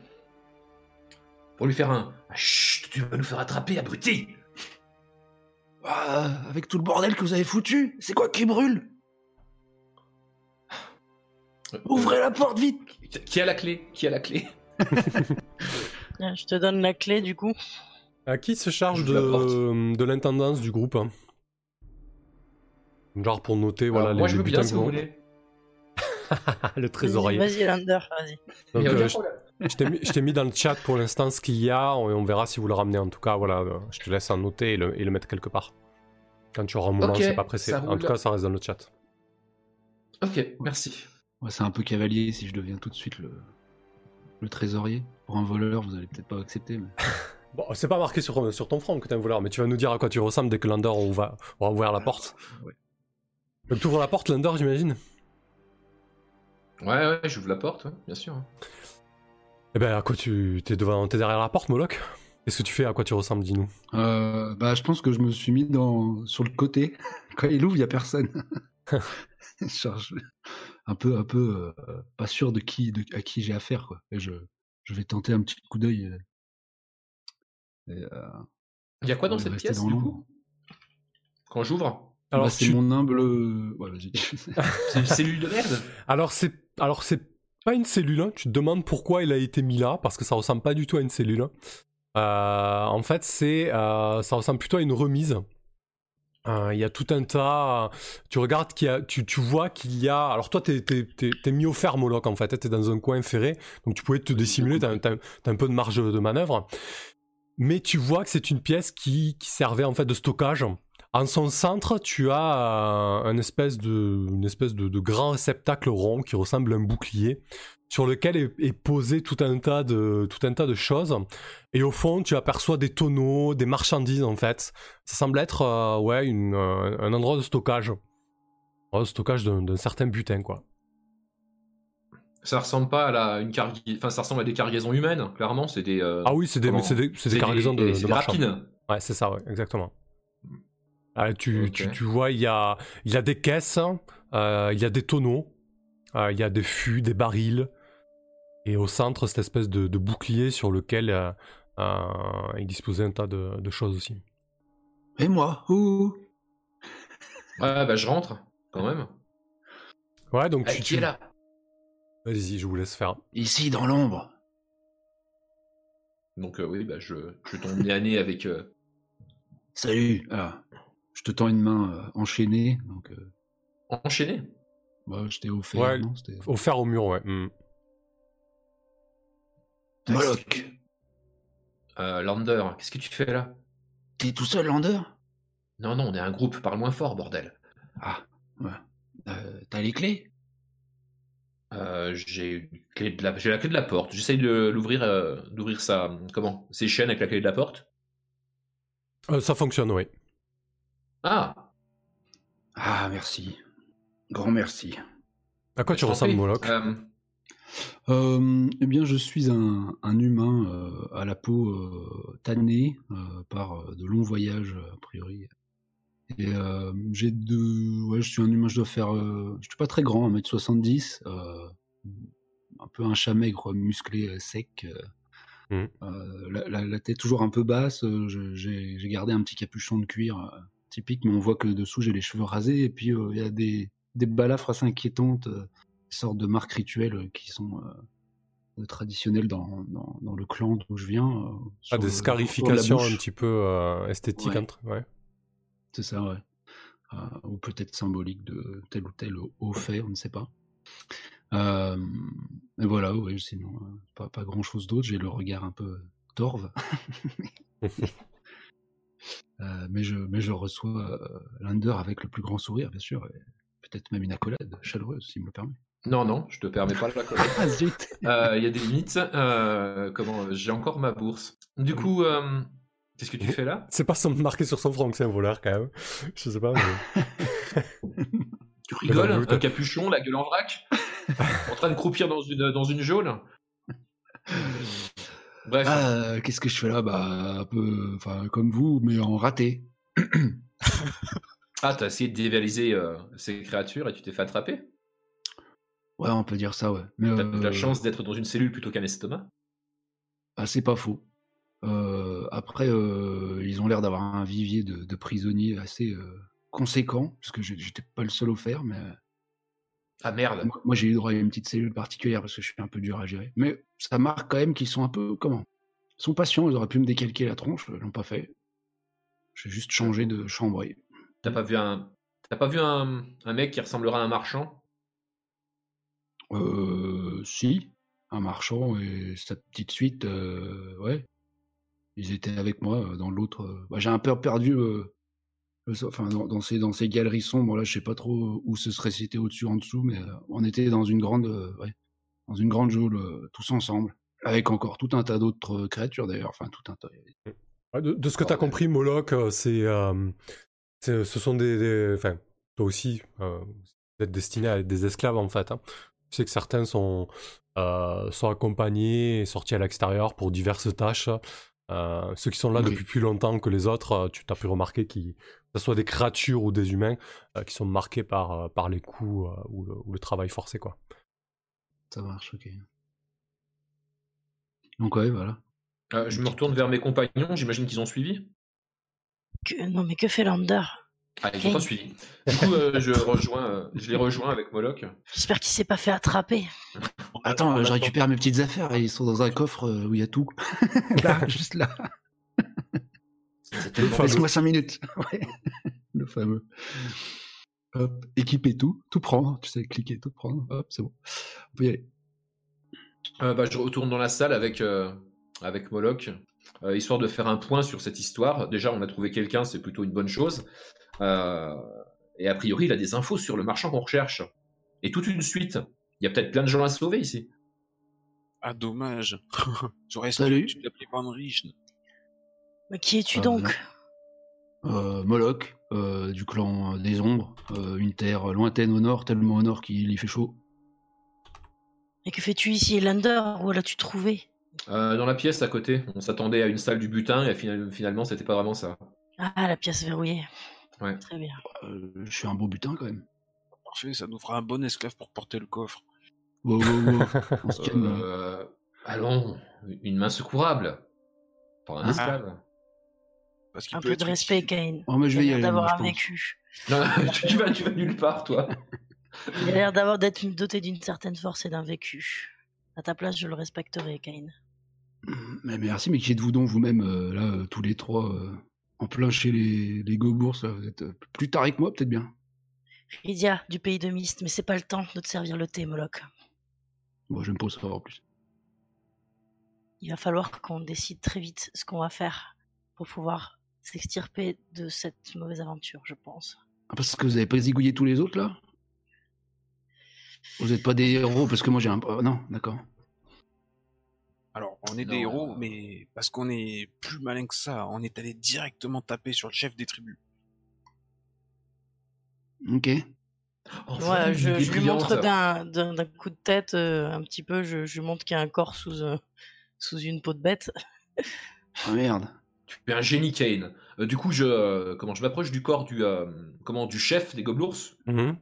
Pour lui faire un. Ah, Chut, tu vas nous faire attraper, abruti Ah, Avec tout le bordel que vous avez foutu, c'est quoi qui brûle? Ouvrez la porte vite Qui- a la clé? Qui a la clé? Je te donne la clé du coup. À qui se charge de, de l'intendance du groupe hein? Genre pour noter voilà, Alors, les, Moi, je les veux bien si que vous voulez. le trésorier. Vas-y, Lander, vas-y. Donc, euh, je- je t'ai mis, je t'ai mis dans le chat pour l'instant ce qu'il y a et on verra si vous le ramenez. En tout cas, voilà, euh, je te laisse en noter et le, et le mettre quelque part. Quand tu auras un moment, Ok, c'est pas pressé. En tout cas, ça reste dans le chat. Ok, merci. Ouais, C'est un peu cavalier si je deviens tout de suite le, le trésorier. Pour un voleur, vous allez peut-être pas accepter, mais... Bon, c'est pas marqué sur, sur ton front que t'es un voleur, mais tu vas nous dire à quoi tu ressembles dès que Lander aura, aura ouvert la porte. Ouais. Donc tu ouvres la porte, Lander, j'imagine? Ouais, ouais, j'ouvre la porte, ouais, bien sûr. Eh ben, à quoi tu. T'es devant... t'es derrière la porte, Moloch? Qu'est-ce que tu fais? À quoi tu ressembles, dis-nous? Euh, bah, je pense que je me suis mis dans, sur le côté. Quand il ouvre, il y a personne. Genre, je- un peu, un peu euh, pas sûr de qui, de, à qui j'ai affaire, quoi. Et je, je vais tenter un petit coup d'œil. euh, euh, Il y a quoi dans cette pièce, dans du coup? Quand j'ouvre? Alors, Bah, c'est tu- mon humble. Ouais, vas-y. C'est une cellule de merde? Alors c'est alors c'est pas une cellule. hein. Tu te demandes pourquoi il a été mis là parce que ça ressemble pas du tout à une cellule. hein. Euh, en fait, c'est euh, ça ressemble plutôt à une remise. Euh, Il y a tout un tas. Tu regardes qu'il y a, tu, tu vois qu'il y a. Alors toi, t'es t'es- t'es- t'es mis au fer, Moloch, en fait. T'es dans un coin ferré, donc tu pouvais te dissimuler. T'as t'as- t'as un peu de marge de manœuvre. Mais tu vois que c'est une pièce qui, qui servait en fait de stockage. En son centre, tu as euh, une espèce de, une espèce de, de grand réceptacle rond qui ressemble à un bouclier, sur lequel est, est posé tout un tas de, tout un tas de choses. Et au fond, tu aperçois des tonneaux, des marchandises en fait. Ça semble être euh, ouais une, euh, un endroit de stockage, un endroit de stockage d'un certain butin quoi. Ça ressemble pas à la, une. Enfin, ça ressemble à des cargaisons humaines, clairement. C'est des. euh, Ah oui, c'est des, cargaisons de, c'est de rapines. Ouais, c'est ça, ouais, exactement. Ah, tu, tu, tu vois, il y a, il y a des caisses, euh, il y a des tonneaux, euh, il y a des fûts, des barils, et au centre, cette espèce de, de bouclier sur lequel euh, euh, il disposait un tas de, de choses aussi. Et moi Ouh Ouais, bah je rentre, quand même. Ouais, donc Ah, tu, qui tu- est là? Vas-y, je vous laisse faire. Ici, dans l'ombre. Donc, euh, oui, bah je, je tombe nez avec. euh, Salut. Ah, je te tends une main euh, enchaînée. Donc, euh, enchaîné. bah, je t'ai offert. Ouais, non, c'était- Au mur, ouais. Moloch, Euh, Lander, qu'est-ce que tu fais là? T'es tout seul, Lander? Non, non, on est un groupe, parle moins fort, bordel. Ah, ouais. Euh, T'as les clés? Euh, j'ai une clé de la... j'ai la clé de la porte. J'essaye de l'ouvrir, euh, d'ouvrir sa, comment, ses chaînes avec la clé de la porte. Euh, ça fonctionne, oui. Ah, Ah, merci. Grand merci. À quoi tu ressembles. Moloch? Euh, Euh, eh bien, je suis un, un humain euh, à la peau euh, tannée euh, par de longs voyages, a priori. Et euh, j'ai de... Ouais, je suis un humain, je dois faire... euh, je suis pas très grand, 1m70. euh, un peu un chat maigre, musclé, euh, sec. euh, la, la- la tête toujours un peu basse. euh, j'ai j'ai gardé un petit capuchon de cuir euh, typique, mais on voit que dessous j'ai les cheveux rasés. Et puis euh, il y a des, des balafres assez inquiétantes, euh, sortes de marques rituelles euh, qui sont traditionnelles dans, dans, dans le clan d'où je viens. euh, Ah, des scarifications un petit peu euh, esthétiques, Ouais. entre... ouais. C'est ça, ouais. Euh, ou peut-être symbolique de tel ou tel haut fait, on ne sait pas. Et voilà, ouais, sinon, pas, pas grand-chose d'autre. J'ai le regard un peu torve. Euh, mais, je, mais je reçois euh, Lander avec le plus grand sourire, bien sûr. et Peut-être même une accolade chaleureuse, s'il me le permet. Non, non, je te permets pas de la connaître. Ah. Euh, Il y a des limites. Euh, comment J'ai encore ma bourse. Du coup, euh, qu'est-ce que tu fais là? C'est pas son- marqué sur son front que c'est un voleur quand même. Je sais pas. mais- Tu rigoles Un capuchon, la gueule en vrac? En train de croupir dans une, dans une geôle? Bref. Ah, qu'est-ce que je fais là? Bah, un peu, enfin, comme vous, mais en raté. Ah, t'as essayé de dévaliser euh, ces créatures et tu t'es fait attraper? Ouais, on peut dire ça, ouais. Mais T'as eu la euh, chance d'être dans une cellule plutôt qu'un estomac? Ah, c'est pas faux. Euh, après, euh, ils ont l'air d'avoir un vivier de, de prisonniers assez euh, conséquent, parce que j'étais pas le seul au faire, mais Ah merde moi, moi, j'ai eu droit à une petite cellule particulière parce que je suis un peu dur à gérer. Mais ça marque quand même qu'ils sont un peu comment? Ils sont patients. Ils auraient pu me décalquer la tronche, ils l'ont pas fait. J'ai juste changé de chambre. T'as pas vu un. T'as pas vu un, un mec qui ressemblera à un marchand? Euh, si, un marchand et sa petite suite, euh, ouais. Ils étaient avec moi euh, dans l'autre. euh, bah, j'ai un peu perdu. euh, enfin, dans, dans ces dans ces galeries sombres là, je sais pas trop où ce serait c'était au-dessus, en dessous, mais euh, on était dans une grande, euh, ouais, dans une grande geôle euh, tous ensemble, avec encore tout un tas d'autres euh, créatures d'ailleurs. Enfin, tout un tas. De, de ce que tu as compris, Moloch, euh, c'est, euh, ce sont des, des- Enfin, toi aussi, euh, vous êtes destiné à être des esclaves en fait. hein. Tu sais que certains sont, euh, sont accompagnés et sortis à l'extérieur pour diverses tâches. Euh, ceux qui sont là depuis plus longtemps que les autres, euh, tu t'as pu remarquer qu'ils, que ce soit des créatures ou des humains, euh, qui sont marqués par, par les coups euh, ou, le, ou le travail forcé. quoi. Ça marche, ok. Donc ouais, voilà. Euh, Je me retourne vers mes compagnons, j'imagine qu'ils ont suivi Que- Non, mais que fait Lander Ah, ils ont pas suivi. Du coup, euh, je, rejoins, euh, je les rejoins avec Moloch. J'espère qu'il s'est pas fait attraper. Attends, euh, je récupère mes petites affaires. Ils sont dans un coffre euh, où il y a tout. là, juste là. Laisse-moi 5 minutes. Ouais. Le fameux. Hop, équiper tout, tout prendre. Tu sais, cliquer, tout prendre. Hop, c'est bon. On peut y aller. Euh, bah, je retourne dans la salle avec, euh, avec Moloch, euh, histoire de faire un point sur cette histoire. Déjà, on a trouvé quelqu'un, c'est plutôt une bonne chose. Euh, et a priori, il a des infos sur le marchand qu'on recherche. Et toute une suite. Il y a peut-être plein de gens à sauver ici. Ah, dommage. J'aurais Salut. espéré que tu l'appelais Van. Mais qui es-tu Ah, donc Euh, Moloch, euh, du clan des ombres. euh, une terre lointaine au nord, tellement au nord qu'il y fait chaud. Et que fais-tu ici, Lander? Où l'as-tu trouvé? Euh, dans la pièce à côté, on s'attendait à une salle du butin et final- finalement, c'était pas vraiment ça. Ah, la pièce verrouillée. Ouais. Très bien. Euh, je suis un beau butin quand même. Parfait, ça nous fera un bon esclave pour porter le coffre. Wow. Euh, allons, une main secourable. Pas un Ah. esclave. Parce Un peut peu de respect. Kane. Oh, mais je vais Il y a aller. d'avoir un vécu. Non, tu, tu vas, tu vas nulle part, toi. Il a l'air d'avoir d'être doté d'une certaine force et d'un vécu. À ta place, je le respecterai, Kane. Mais merci, mais qui êtes-vous donc vous-même, euh, là, euh, tous les trois, euh, en plein chez les, les Gobours Vous êtes euh, plus tarés que moi, peut-être bien Rydia, du pays de Mist, mais c'est pas le temps de te servir le thé, Moloch. Moi, je me pose en plus. Il va falloir qu'on décide très vite ce qu'on va faire pour pouvoir s'extirper de cette mauvaise aventure, je pense. Ah, parce que vous avez pas zigouillé tous les autres, là? Vous n'êtes pas des héros, parce que moi j'ai un... oh, non, d'accord. Alors, on est Non, des héros, euh, mais parce qu'on est plus malin que ça, on est allé directement taper sur le chef des tribus. Ok. Enfin, Ouais, je, lui montre d'un coup de tête euh, un petit peu, je, je lui montre qu'il y a un corps sous, euh, sous une peau de bête. Ah merde. Tu es un génie, Kane. Euh, du coup, je, euh, comment, je m'approche du corps du, euh, comment, du chef des gobelours Mhm.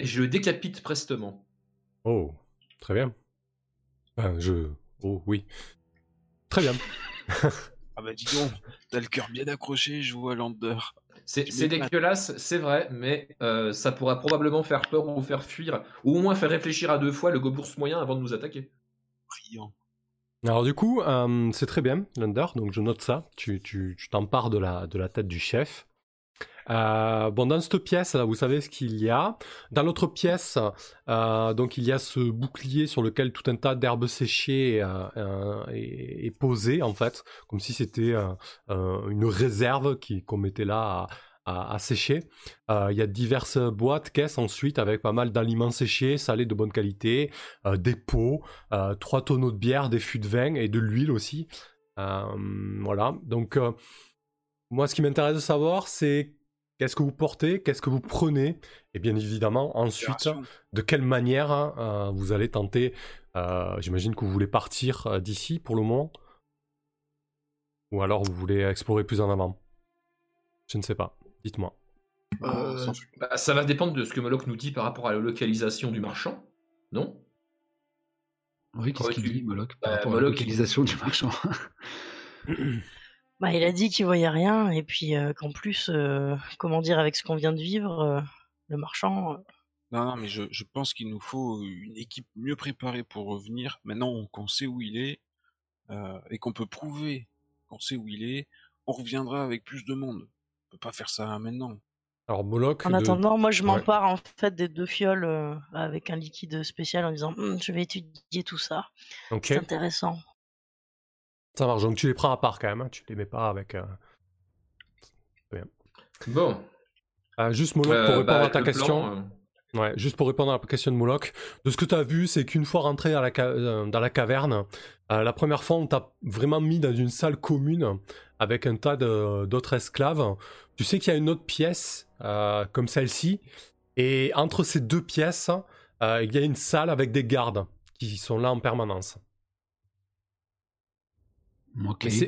et je le décapite prestement. Oh, très bien. Ben, je. Oh, oui. Très bien. Ah bah dis donc, t'as le cœur bien accroché, je vois Lander. C'est dégueulasse, c'est vrai, mais euh, ça pourra probablement faire peur ou faire fuir, ou au moins faire réfléchir à deux fois le gobelours moyen avant de nous attaquer. Brillant. Alors du coup, euh, c'est très bien, Lunder, donc je note ça. Tu tu- tu t'empares de la, de la tête du chef. Euh, bon, dans cette pièce, vous savez ce qu'il y a. Dans l'autre pièce, euh, donc il y a ce bouclier sur lequel tout un tas d'herbes séchées euh, est, posé, en fait, comme si c'était une réserve qui- qu'on mettait là à, sécher. Il y a diverses boîtes, caisses ensuite avec pas mal d'aliments séchés, salés de bonne qualité, des pots, trois tonneaux de bière, des fûts de vin et de l'huile aussi. Voilà. Donc, moi, ce qui m'intéresse de savoir, c'est qu'est-ce que vous portez, qu'est-ce que vous prenez, et bien évidemment, ensuite, de quelle manière euh, vous allez tenter. euh, J'imagine que vous voulez partir euh, d'ici pour le moment? Ou alors vous voulez explorer plus en avant? Je ne sais pas. Dites-moi. Euh, sans- bah, ça va dépendre de ce que Moloch nous dit par rapport à la localisation du marchand, non? Oui, qu'est-ce qu'il tu- dit, Moloch, par Bah, rapport à la Moloch, localisation du marchand? Bah, il a dit qu'il voyait rien et puis euh, qu'en plus, euh, comment dire, avec ce qu'on vient de vivre, euh, le marchand, euh, Non, non, mais je, je pense qu'il nous faut une équipe mieux préparée pour revenir. Maintenant qu'on sait où il est euh, et qu'on peut prouver qu'on sait où il est, on reviendra avec plus de monde. On peut pas faire ça maintenant. Alors Moloch. En de- attendant, moi je Ouais. m'empare en fait des deux fioles euh, avec un liquide spécial en disant Hum, je vais étudier tout ça. C'est intéressant. Ça marche. Donc tu les prends à part quand même. hein, Tu les mets pas avec. euh, Bon. euh, juste Moloch Euh, pour répondre bah, à ta question. plan, Ouais, juste pour répondre à la question de Moloch, de ce que tu as vu, c'est qu'une fois rentré à la ca- dans la caverne, la première fois, on t'a vraiment mis dans une salle commune avec un tas d'autres esclaves. Tu sais qu'il y a une autre pièce comme celle-ci, et entre ces deux pièces, il y a une salle avec des gardes qui sont là en permanence.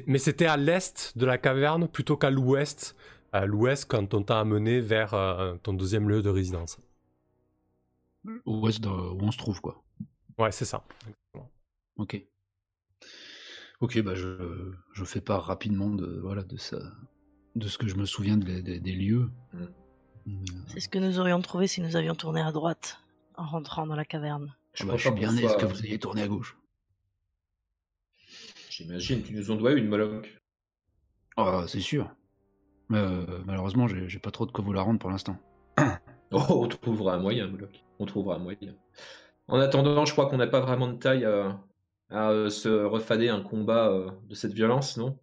Mais c'était à l'est de la caverne plutôt qu'à l'ouest. À l'ouest, quand on t'a amené vers euh, ton deuxième lieu de résidence. Où est-ce de- où on se trouve, quoi. Ouais, c'est ça. Ok. Ok, bah je, je fais part rapidement de, voilà, de, ça, de ce que je me souviens des- des- des lieux. Mm. Euh, C'est ce que nous aurions trouvé si nous avions tourné à droite en rentrant dans la caverne. je bah, je suis bien soit- que vous ayez tourné à gauche? J'imagine, tu nous en dois une, Moloch. Ah, c'est sûr. Mais, euh, malheureusement, j'ai pas trop de quoi vous la rendre pour l'instant. Oh, on trouvera un moyen, Moloch. On trouvera un moyen. En attendant, je crois qu'on n'a pas vraiment de taille à, à, euh, se refader un combat euh, de cette violence, non?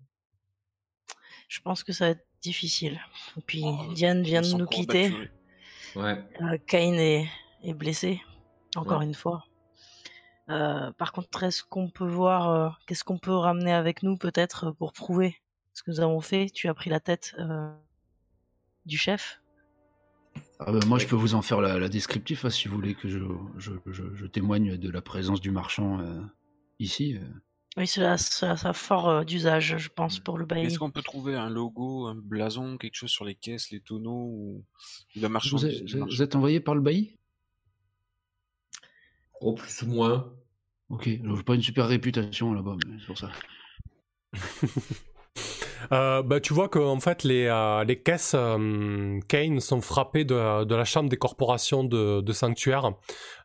Je pense que ça va être difficile. Et puis Oh, Diane vient de nous quitter. Ouais. Euh, Cain est, est blessé, encore Ouais. une fois. Euh, par contre, est-ce qu'on peut voir, euh, qu'est-ce qu'on peut ramener avec nous peut-être pour prouver ce que nous avons fait? Tu as pris la tête euh, du chef. Ah bah, moi, je peux vous en faire la, la descriptif hein, si vous voulez que je, je, je- je témoigne de la présence du marchand euh, ici. euh. Oui, cela, ça a fort euh, d'usage, je pense, pour le bailli. Est-ce qu'on peut trouver un logo, un blason, quelque chose sur les caisses, les tonneaux ou, la Vous, marchandise vous êtes envoyé par le bailli? Oh, plus ou moins. Ok, j'ai pas une super réputation là-bas, mais c'est pour ça. Euh, bah, tu vois que en fait les, euh, les caisses euh, Kane sont frappées de, de la chambre des corporations de, de sanctuaire.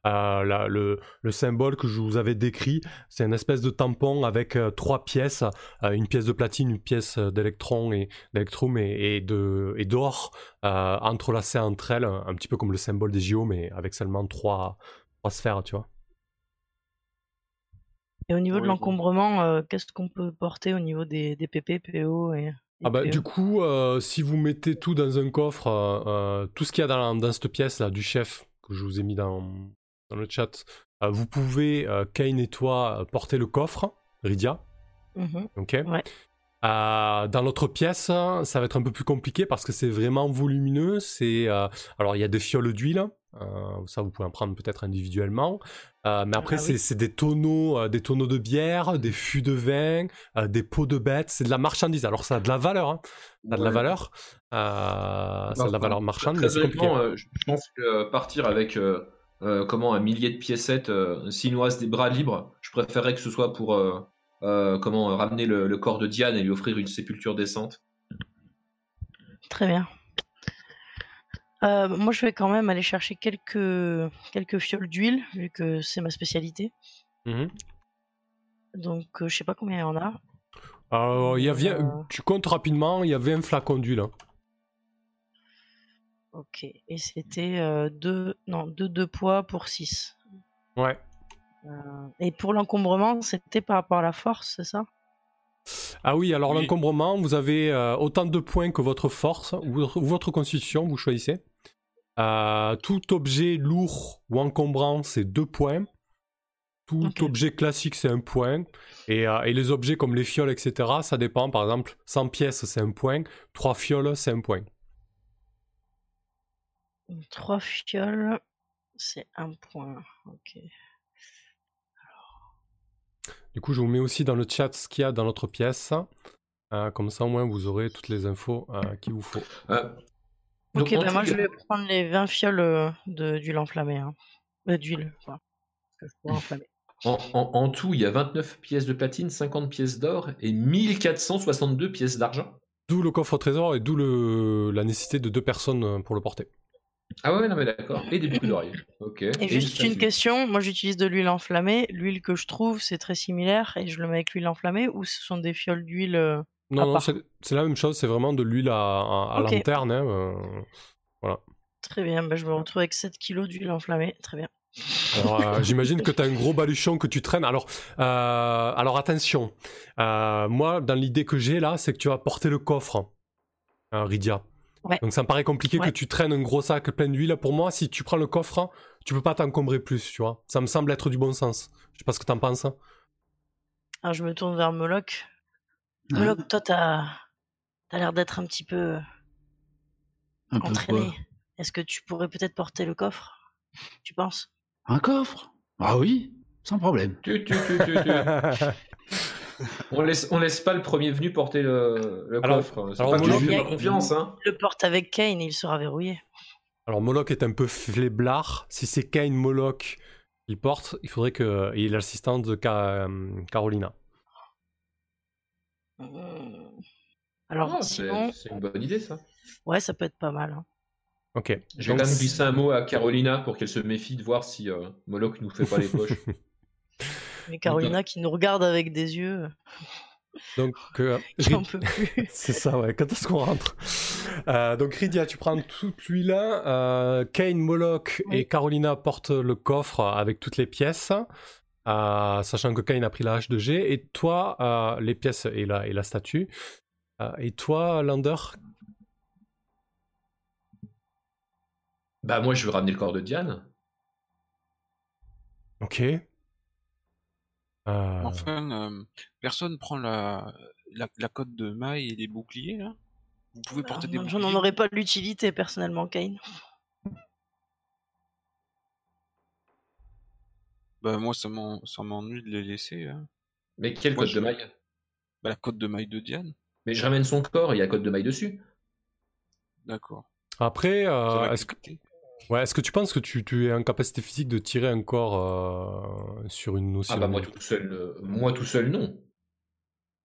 Euh, la- le, le symbole que je vous avais décrit, c'est une espèce de tampon avec euh, trois pièces, euh, une pièce de platine, une pièce d'électron et d'électrum et, et de et d'or euh, entrelacées entre elles, un petit peu comme le symbole des JO, mais avec seulement trois, trois sphères, tu vois. Et au niveau de Oui, l'encombrement, euh, qu'est-ce qu'on peut porter au niveau des, des PP, PO et, et Ah bah, PO? du coup, euh, si vous mettez tout dans un coffre, euh, euh, tout ce qu'il y a dans, dans cette pièce là du chef que je vous ai mis dans, dans le chat, euh, vous pouvez, euh, Kane et toi, porter le coffre, Rydia, Mhm. ok Ouais. Euh, dans l'autre pièce, ça va être un peu plus compliqué parce que c'est vraiment volumineux. C'est euh, alors il y a des fioles d'huile, euh, ça vous pouvez en prendre peut-être individuellement, Euh, mais après Ah c'est oui. des tonneaux, euh, des tonneaux de bière, des fûts de vin, euh, des pots de bêtes. C'est de la marchandise. Alors ça a de la valeur, hein. ça a de la valeur, euh, ça a de la valeur marchande, mais c'est compliqué. euh, je pense que partir avec euh, euh, comment un millier de piécettes euh, chinoises des bras libres, je préférerais que ce soit pour euh, euh, comment ramener le, le corps de Diane et lui offrir une sépulture décente. Très bien. Euh, moi, je vais quand même aller chercher quelques, quelques fioles d'huile, vu que c'est ma spécialité. Mhm. Donc, euh, je sais pas combien il y en a. Euh, il y avait, Euh. tu comptes rapidement, il y avait un flacon d'huile. hein. Ok. Et c'était euh, deux, non, deux, deux poids pour 6. Ouais. Et pour l'encombrement, c'était par rapport à la force, c'est ça? Ah oui, alors Oui. l'encombrement, vous avez euh, autant de points que votre force ou votre, ou votre constitution, vous choisissez. Euh, tout objet lourd ou encombrant, c'est 2 points. Tout objet classique, c'est un point. Et, euh, et les objets comme les fioles, etc., ça dépend. Par exemple, 100 pièces, c'est un point. 3 fioles, c'est un point. Trois fioles, c'est un point. Ok. Du coup, je vous mets aussi dans le chat ce qu'il y a dans notre pièce. Euh, comme ça, au moins, vous aurez toutes les infos euh, qu'il vous faut. Euh, donc, Ok, bah moi je vais prendre les 20 fioles euh, de- d'huile enflammée. Hein. Euh, d'huile, enfin, que je pourrais enflammer. En, en- en tout, il y a 29 pièces de platine, 50 pièces d'or et 1462 pièces d'argent. D'où le coffre au trésor et d'où le- la nécessité de deux personnes euh, pour le porter. Ah ouais, non mais d'accord. Et des boucles d'oreilles. Ok. Et juste une question, moi j'utilise de l'huile enflammée. L'huile que je trouve, c'est très similaire et je le mets avec l'huile enflammée ou ce sont des fioles d'huile euh, Non, non, c'est la même chose, c'est vraiment de l'huile à, à- à Ok. lanterne. hein, euh. Très bien, bah, je me retrouve avec 7 kilos d'huile enflammée. Très bien. Euh, j'imagine que tu as un gros baluchon que tu traînes. Alors, euh, alors attention, moi, dans l'idée que j'ai là, c'est que tu vas porter le coffre, hein, Rydia. Ouais. Donc ça me paraît compliqué que tu traînes un gros sac plein d'huile. Pour moi, si tu prends le coffre, tu peux pas t'encombrer plus, tu vois. Ça me semble être du bon sens. Je sais pas ce que t'en penses. hein. Alors je me tourne vers Moloch. Moloch, toi t'as as, l'air d'être un petit peu un peu entraîné. Est-ce que tu pourrais peut-être porter le coffre Tu penses? Un coffre? Ah oui, sans problème. Tu, tu, tu, tu, tu. on, laisse, on laisse pas le premier venu porter le, le Alors- coffre. C'est alors pas Moloch- lui fais pas confiance. Hein. Le porte avec Kane, il sera verrouillé. Alors Moloch est un peu fléblard. Si c'est Kane Moloch qui porte, il faudrait qu'il ait l'assistante de euh, Carolina. Hmm. Alors Ah, c'est sinon, c'est une bonne idée ça. ouais, ça peut être pas mal. hein. Ok. Je vais quand même glisser un mot à Carolina pour qu'elle se méfie de voir si euh, Moloch nous fait pas les poches. Mais Carolina qui nous regarde avec des yeux, Donc, euh, j'en peux plus. C'est ça, ouais. Quand est-ce qu'on rentre? Euh, Donc, Rydia, tu prends toute l'huile. Euh, Kane, Moloch Oui. et Carolina portent le coffre avec toutes les pièces. Euh, sachant que Kane a pris la hache de G. Et toi, euh, les pièces et la, et la statue. Euh, et toi, Lander? Bah moi je vais ramener le corps de Diane. Ok. Euh, Enfin, euh, personne prend la, la, la cote de maille et les boucliers, là? Vous pouvez porter des boucliers? J'en aurais pas l'utilité personnellement, Kane. Bah moi, ça m'en- ça m'ennuie de les laisser. hein. Mais quel Moi, je- de maille? Bah, la cote de maille de Diane. Mais je ramène son corps, il y a code de maille dessus. D'accord. Après, euh, est-ce que, ouais, est-ce que tu penses que tu, tu es en capacité physique de tirer un corps euh, sur une notion Ah bah moi tout seul, euh, moi tout seul non.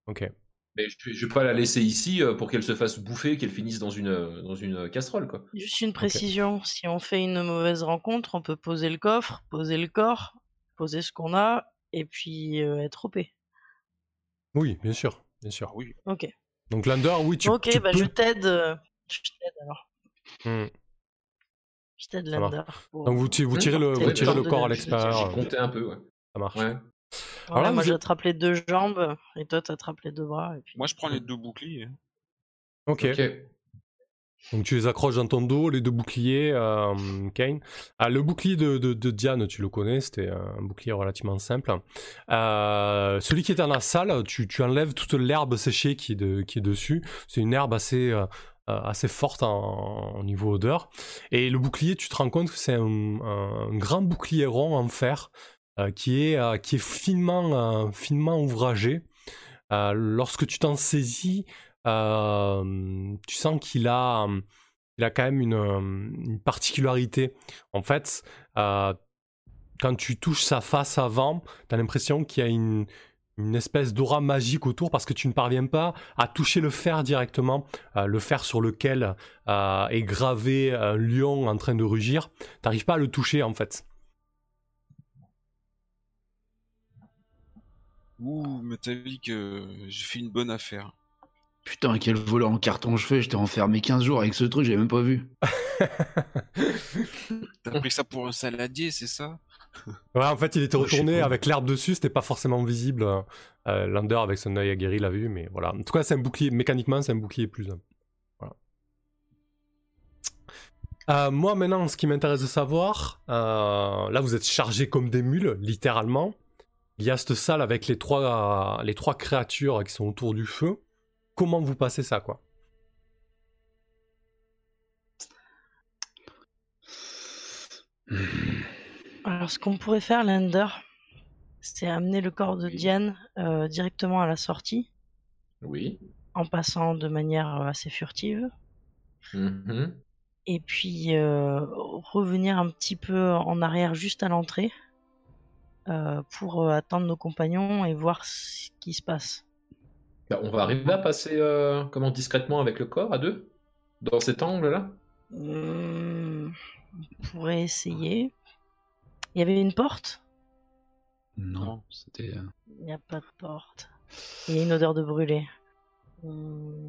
Ok. Mais je, je vais pas la laisser ici pour qu'elle se fasse bouffer, qu'elle finisse dans une dans une casserole quoi. Juste une précision, si on fait une mauvaise rencontre, on peut poser le coffre, poser le corps, poser ce qu'on a, et puis euh, être OP. Oui, bien sûr. Bien sûr. oui. Ok. Donc, Lander, oui, tu, ok, tu bah peux... je t'aide. Je t'aide alors. Hmm. Je t'aide. Lander. pour- Donc, vous, vous tirez le, vous tirez le corps à l'extérieur. J'ai compté un peu ouais. Ça marche. ouais. Voilà, Alors là, moi vous j'attrape les deux jambes, et toi t'attrapes les deux bras. Et puis... Moi, je prends les deux boucliers. Ok. Ok. Donc tu les accroches dans ton dos, les deux boucliers, euh, Kane. Ah, le bouclier de, de- Diane, tu le connais, c'était un bouclier relativement simple. Euh, celui qui est dans la salle, tu, tu enlèves toute l'herbe séchée qui est, de- qui est dessus. C'est une herbe assez, euh, euh, assez forte en, niveau odeur. Et le bouclier, tu te rends compte que c'est un, un grand bouclier rond en fer qui, est, qui est finement, finement ouvragé. Lorsque tu t'en saisis, euh, tu sens qu'il a, il a quand même une, particularité. En fait, euh, quand tu touches sa face avant, tu as l'impression qu'il y a une, une espèce d'aura magique autour parce que tu ne parviens pas à toucher le fer directement, euh, le fer sur lequel est gravé un lion en train de rugir. Tu n'arrives pas à le toucher en fait. Ouh, mais t'as vu que j'ai fait une bonne affaire. Putain, quel voleur en carton je fais, j'étais enfermé 15 jours avec ce truc, j'ai même pas vu. T'as pris ça pour un saladier, c'est ça? Ouais, en fait, il était retourné avec l'herbe dessus, c'était pas forcément visible. Euh, Lander, avec son œil aguerri, l'a vu, mais voilà. En tout cas, c'est un bouclier, mécaniquement, c'est un bouclier plus. Voilà. Euh, moi, maintenant, ce qui m'intéresse de savoir, euh, là, vous êtes chargés comme des mules, littéralement. Il y a cette salle avec les trois, les trois créatures qui sont autour du feu. Comment vous passez ça, quoi? Alors, ce qu'on pourrait faire, Lander, c'est amener le corps de Oui. Diane euh, directement à la sortie, Oui. en passant de manière euh, assez furtive, Mhm. et puis euh, revenir un petit peu en arrière juste à l'entrée euh, pour attendre nos compagnons et voir ce qui se passe. Bah, on va arriver à passer euh, comment discrètement avec le corps à deux? Dans cet angle-là? On pourrait essayer. Il y avait une porte? Non, c'était. euh, Il n'y a pas de porte. Il y a une odeur de brûlé. Ouais.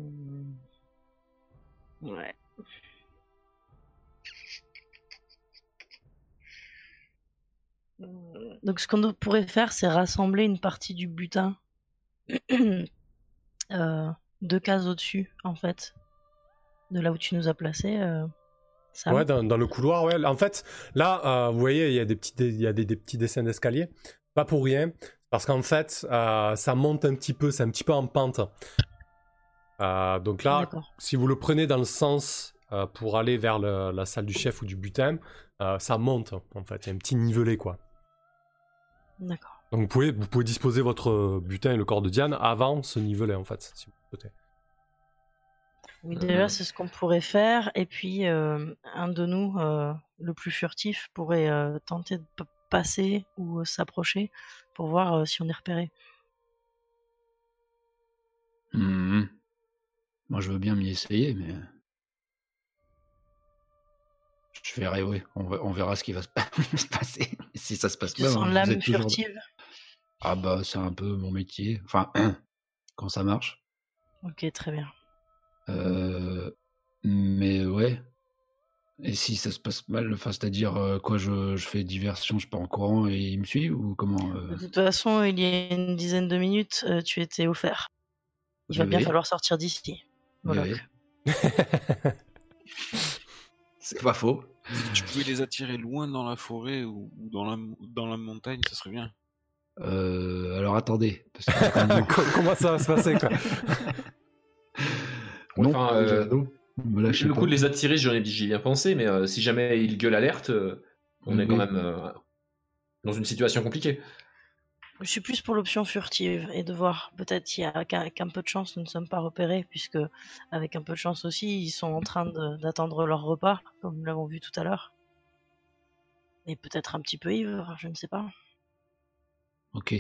Donc ce qu'on pourrait faire, c'est rassembler une partie du butin euh, deux cases au-dessus, en fait, de là où tu nous as placés. euh. Ouais, dans, dans le couloir, ouais. En fait, là, euh, vous voyez, il y a des petits, dé- il y a des, des petits dessins d'escalier. Pas pour rien, parce qu'en fait, ça monte un petit peu, c'est un petit peu en pente. Donc là, si vous le prenez dans le sens pour aller vers le- la salle du chef ou du butin, ça monte, en fait. Il y a un petit nivelé, quoi. D'accord. Donc vous pouvez, vous pouvez disposer votre butin et le corps de Diane avant ce nivelet, en fait, si vous le souhaitez. Oui, déjà, c'est ce qu'on pourrait faire. Et puis, euh, un de nous, euh, le plus furtif, pourrait euh, tenter de passer ou euh, s'approcher pour voir euh, si on est repéré. mhm. Moi, je veux bien m'y essayer, mais. Je verrai, oui. On, verra ce qui va se, se passer. Si ça se passe Tu bien. sens hein, vous l'âme êtes toujours- furtive Ah, bah, c'est un peu mon métier. Enfin, quand ça marche. Ok, très bien. Euh, mais ouais. Et si ça se passe mal, enfin, c'est-à-dire euh, quoi, je, je fais diversion, je pars en courant et il me suit ou comment euh, De toute façon, il y a une dizaine de minutes, euh, tu étais offert. Il je va bien falloir sortir d'ici. C'est pas faux. Si tu pouvais les attirer loin dans la forêt ou, ou dans, la, dans la montagne, ça serait bien. Euh, alors attendez, parce que Comment ça va se passer, quoi non, Enfin, euh, non. Me lâchez Le pas. coup de les attirer, j'en ai, j'y ai bien pensé, mais euh, si jamais il gueule alerte, euh, on est Oui. quand même euh, dans une situation compliquée. Je suis plus pour l'option furtive et de voir peut-être qu'il y a qu'un qu'un peu de chance, nous ne sommes pas repérés, puisque avec un peu de chance aussi, ils sont en train d'attendre leur repas, comme nous l'avons vu tout à l'heure. Et peut-être un petit peu ivre, je ne sais pas. Ok.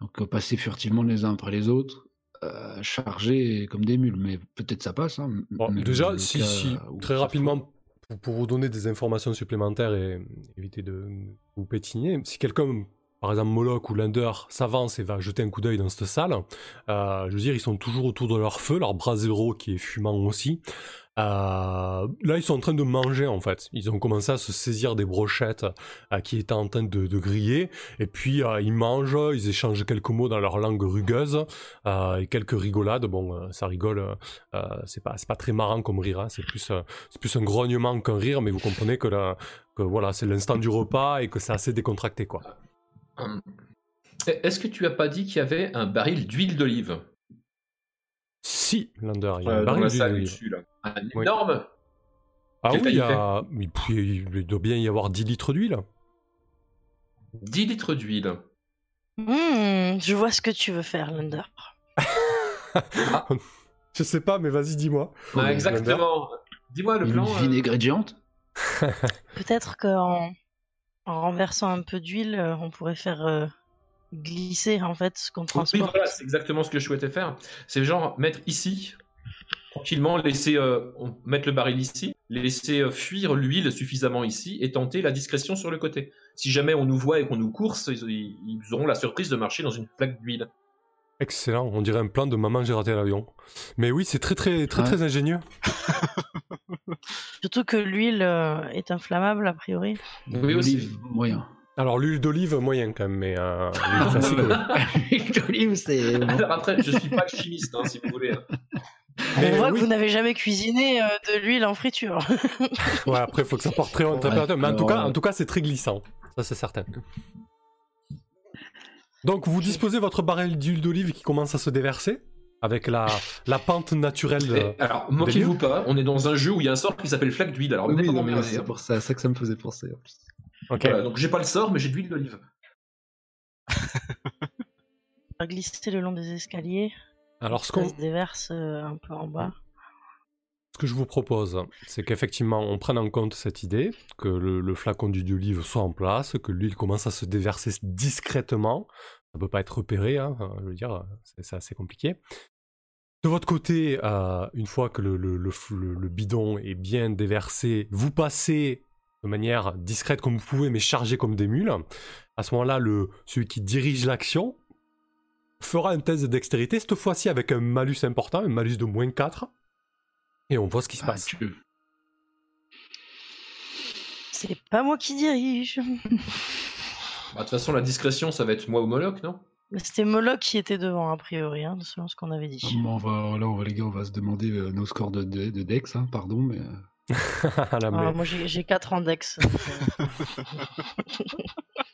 Donc euh, passer furtivement les uns après les autres, euh, charger comme des mules, mais peut-être ça passe. Hein, Bon, déjà, si, très rapidement, pour, pour vous donner des informations supplémentaires et éviter de vous pétiner, si quelqu'un, par exemple Moloch ou Lander, s'avance et va jeter un coup d'œil dans cette salle, euh, je veux dire, ils sont toujours autour de leur feu, leur brasero qui est fumant aussi. Euh, là, ils sont en train de manger en fait. Ils ont commencé à se saisir des brochettes euh, qui étaient en train de, griller. Et puis, ils mangent, ils échangent quelques mots dans leur langue rugueuse et quelques rigolades. Bon, ça rigole, c'est pas, pas très marrant comme rire. hein. C'est plus, plus un grognement qu'un rire, mais vous comprenez que, que voilà, c'est l'instant du repas et que c'est assez décontracté quoi. Hum. Est-ce que tu as pas dit qu'il y avait un baril d'huile d'olive Si, Lander, il y a euh, un baril d'huile d'olive. dessus là Un Oui. énorme Ah oui, il, y taille il a, il, peut- il doit bien y avoir 10 litres d'huile. 10 litres d'huile. Hmm, je vois ce que tu veux faire, Lander. Je sais pas, mais vas-y, dis-moi. Ah, exactement. Dis-moi le Une plan. euh, vinaigrédiente Peut-être qu'en en renversant un peu d'huile, euh, on pourrait faire euh, glisser en fait ce qu'on Oui, transporte. voilà, c'est exactement ce que je souhaitais faire. C'est genre mettre ici, tranquillement, laisser euh, mettre le baril ici, laisser euh, fuir l'huile suffisamment ici et tenter la discrétion sur le côté. Si jamais on nous voit et qu'on nous course, ils, ils auront la surprise de marcher dans une plaque d'huile. Excellent, on dirait un plan de maman j'ai raté l'avion. Mais oui, c'est très très très Ouais. très ingénieux. Surtout que l'huile euh, est inflammable a priori. Oui, aussi. Moyen. Alors l'huile d'olive moyen quand même, mais euh, l'huile oui. L'huile d'olive, c'est. Alors après, je suis pas chimiste, hein, si vous voulez. hein. Mais On voit oui. que vous n'avez jamais cuisiné euh, de l'huile en friture. Ouais, après, il faut que ça porte très haute température. Mais en tout cas, en tout cas, c'est très glissant. Ça, c'est certain. Donc, vous disposez votre baril d'huile d'olive qui commence à se déverser avec la, la pente naturelle. alors, moquez-vous pas, on est dans un jeu où il y a un sort qui s'appelle flaque d'huile. Alors, Oui, non, mais c'est hein. pour ça, ça que ça me faisait penser. en plus. Ok. Voilà, donc j'ai pas le sort, mais j'ai de l'huile d'olive. On va glisser le long des escaliers. Alors, ce, qu'on- se déverse euh, un peu en bas. ce que je vous propose, c'est qu'effectivement, on prenne en compte cette idée, que le, le flacon d'huile d'olive soit en place, que l'huile commence à se déverser discrètement. Ça peut pas être repéré, hein, je veux dire, c'est assez compliqué. De votre côté, euh, une fois que le, le- le f- le- le bidon est bien déversé, vous passez de manière discrète comme vous pouvez, mais chargé comme des mules. À ce moment-là, celui qui dirige l'action fera un test de dextérité, cette fois-ci avec un malus important, un malus de moins 4. Et on voit ce qui se Ah, passe. tu- C'est pas moi qui dirige. Bah, De toute façon, la discrétion, ça va être moi ou Moloch, non? C'était Moloch qui était devant, a priori, hein, selon ce qu'on avait dit. Bon, on va, là, on va, les gars, on va se demander euh, nos scores de, de, de Dex, hein, pardon, mais. euh, Ah, là, mais- Ah, moi j'ai j'ai 4 en dex. donc, euh,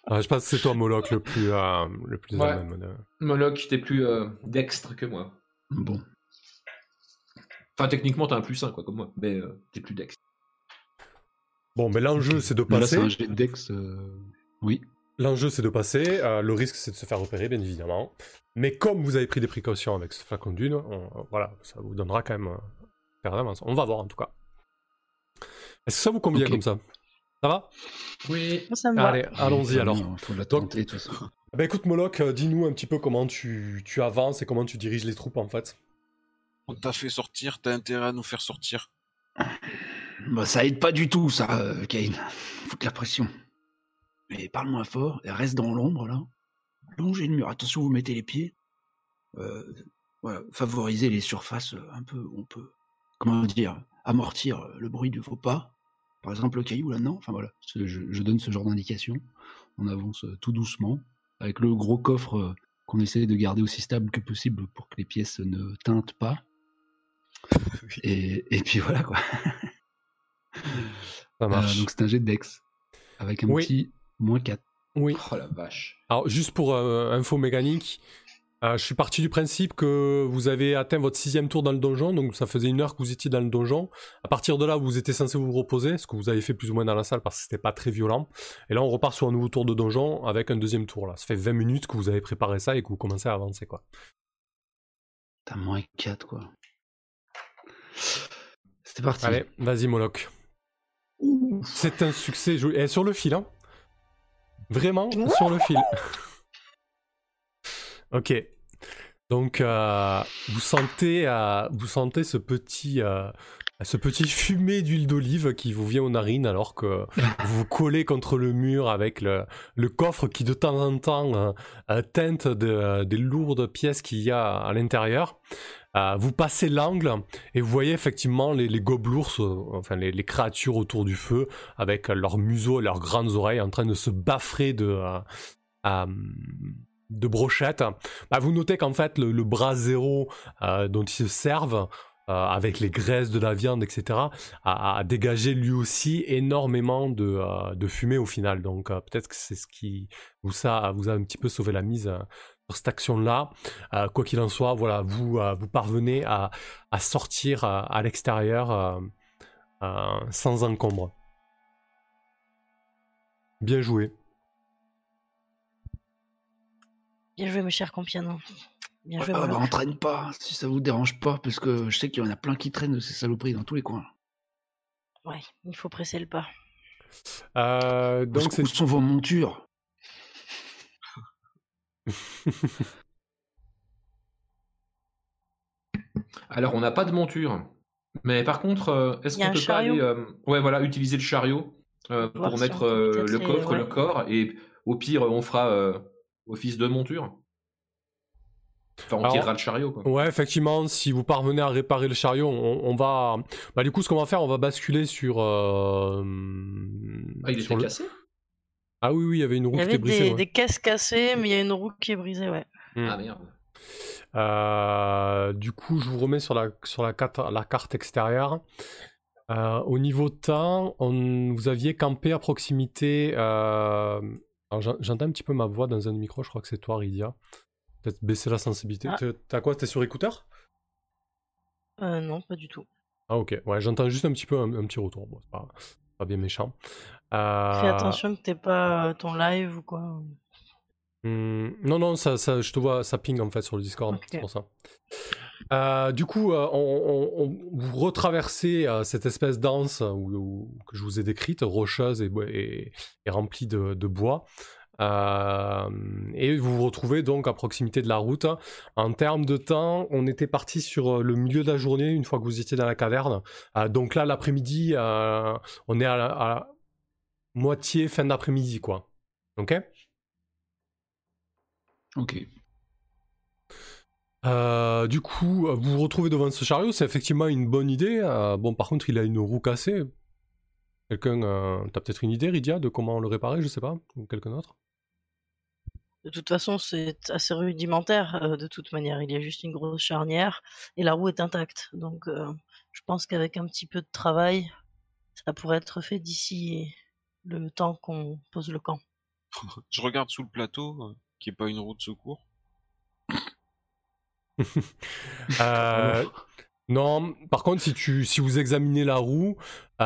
Ah, je pense que c'est toi, Moloch, le plus, euh, le plus Ouais. de- Moloch, t'es plus euh, dextre que moi. Bon. Enfin, techniquement, t'as un plus 1, quoi, comme moi. Mais euh, t'es plus dextre. Bon, mais l'enjeu, c'est de passer. c'est un Dex. euh, Oui. L'enjeu, c'est de passer. euh, le risque, c'est de se faire repérer, bien évidemment. Mais comme vous avez pris des précautions avec ce flacon d'une, on- voilà, ça vous donnera quand même euh, faire d'avance. On va voir, en tout cas. Est-ce que ça vous convient comme ça? Ça va? Oui. ça me va. Allez, allons-y alors. Il faut la tenter, toute façon. Bah écoute, Moloch, euh, dis-nous un petit peu comment tu, tu avances et comment tu diriges les troupes, en fait. On t'a fait sortir, t'as intérêt à nous faire sortir. Bah, ça aide pas du tout, ça, euh, Kane. Faut que la pression. Mais parle moins fort, et reste dans l'ombre, là. Longez le mur. Attention, vous mettez les pieds. Euh, voilà, favorisez les surfaces euh, un peu où on peut, comment dire, amortir euh, le bruit de vos pas. Par exemple, le caillou, là, non? Enfin, voilà. Je, je donne ce genre d'indication. On avance euh, tout doucement, avec le gros coffre qu'on essaie de garder aussi stable que possible pour que les pièces ne teintent pas. Et, et puis voilà, quoi. Ça marche. Euh, donc c'est un jet de Dex. Avec un Oui. petit moins 4. Oui. Oh la vache. Alors, juste pour euh, info mécanique, euh, je suis parti du principe que vous avez atteint votre sixième tour dans le donjon, donc ça faisait une heure que vous étiez dans le donjon. À partir de là, vous étiez censé vous reposer, ce que vous avez fait plus ou moins dans la salle parce que c'était pas très violent. Et là, on repart sur un nouveau tour de donjon avec un deuxième tour. Là, ça fait 20 minutes que vous avez préparé ça et que vous commencez à avancer, quoi. T'as moins 4, quoi. C'est parti. Allez, vas-y, Moloch. C'est un succès. Et sur le fil, hein. Vraiment sur le fil. ok. Donc, euh, vous sentez, euh, vous sentez ce petit, euh, ce petit fumé d'huile d'olive qui vous vient aux narines alors que vous vous collez contre le mur avec le, le coffre qui de temps en temps euh, teinte de- des lourdes pièces qu'il y a à l'intérieur. Euh, vous passez l'angle et vous voyez effectivement les, les gobelours, euh, enfin les, créatures autour du feu, avec leurs museaux et leurs grandes oreilles en train de se baffrer de, euh, brochettes. Bah, vous notez qu'en fait le, bras zéro dont ils se servent, avec les graisses de la viande, etc., a, dégagé lui aussi énormément de, de fumée au final. Donc peut-être que c'est ce qui vous a, vous a un petit peu sauvé la mise cette action-là. Euh, quoi qu'il en soit, voilà, vous, euh, vous parvenez à, à sortir euh, à l'extérieur euh, euh, sans encombre. Bien joué. Bien joué, mes chers compagnons. Bien joué, Ah, bah, entraîne pas, si ça vous dérange pas, parce que je sais qu'il y en a plein qui traînent de ces saloperies dans tous les coins. Ouais, il faut presser le pas. Euh, donc c'est où sont vos montures? Alors, on n'a pas de monture. Mais par contre, euh, est-ce qu'on peut pas aller, euh, ouais, voilà, utiliser le chariot euh, pour si mettre euh, le coffre, ouais. le corps, et au pire, on fera euh, office de monture Enfin, on Alors- tirera le chariot, quoi. Ouais, effectivement, si vous parvenez à réparer le chariot, on, on va. Bah, du coup, ce qu'on va faire, on va basculer sur. euh, Ah, il sur était le- cassé? Ah oui, oui, il y avait une roue Il y qui était avait brisée. des, ouais. des caisses cassées, mais il y a une roue qui est brisée, ouais. Mm. Ah merde. Euh, du coup, je vous remets sur la, sur la, carte, la carte extérieure. Euh, au niveau temps, on, vous aviez campé à proximité. euh, J'entends un petit peu ma voix dans un micro, je crois que c'est toi, Ridia. Peut-être baisser la sensibilité. Ah. T'es- T'as quoi T'es sur écouteur Euh, non, pas du tout. Ah, ok. Ouais, j'entends juste un petit peu un, un petit retour. Bon, pas, pas bien méchant. Euh, Fais attention que t'aies pas euh, ton live ou quoi. Hmm, non, non, ça, ça, je te vois, ça ping en fait sur le Discord, c'est pour ça. Euh, du coup, euh, on, on- on- vous retraversez euh, cette espèce d'anse où- où- que je vous ai décrite, rocheuse et, bo- et- et remplie de, de bois. Euh, et vous vous retrouvez donc à proximité de la route. En termes de temps, on était parti sur euh, le milieu de la journée une fois que vous étiez dans la caverne. Euh, donc là, l'après-midi, euh, on est à la, à la moitié fin d'après-midi, quoi. Ok? Ok. Euh, du coup, vous vous retrouvez devant ce chariot, c'est effectivement une bonne idée. Euh, bon, par contre, il a une roue cassée. Quelqu'un, euh, t'as peut-être une idée, Rydia, de comment le réparer, je sais pas, ou quelqu'un d'autre? De toute façon, c'est assez rudimentaire. euh, de toute manière, il y a juste une grosse charnière et la roue est intacte. Donc, euh, je pense qu'avec un petit peu de travail, ça pourrait être fait d'ici le temps qu'on pose le camp. Je regarde sous le plateau, euh, qui est pas une roue de secours. Euh, Non, par contre, si, tu, si vous examinez la roue, euh,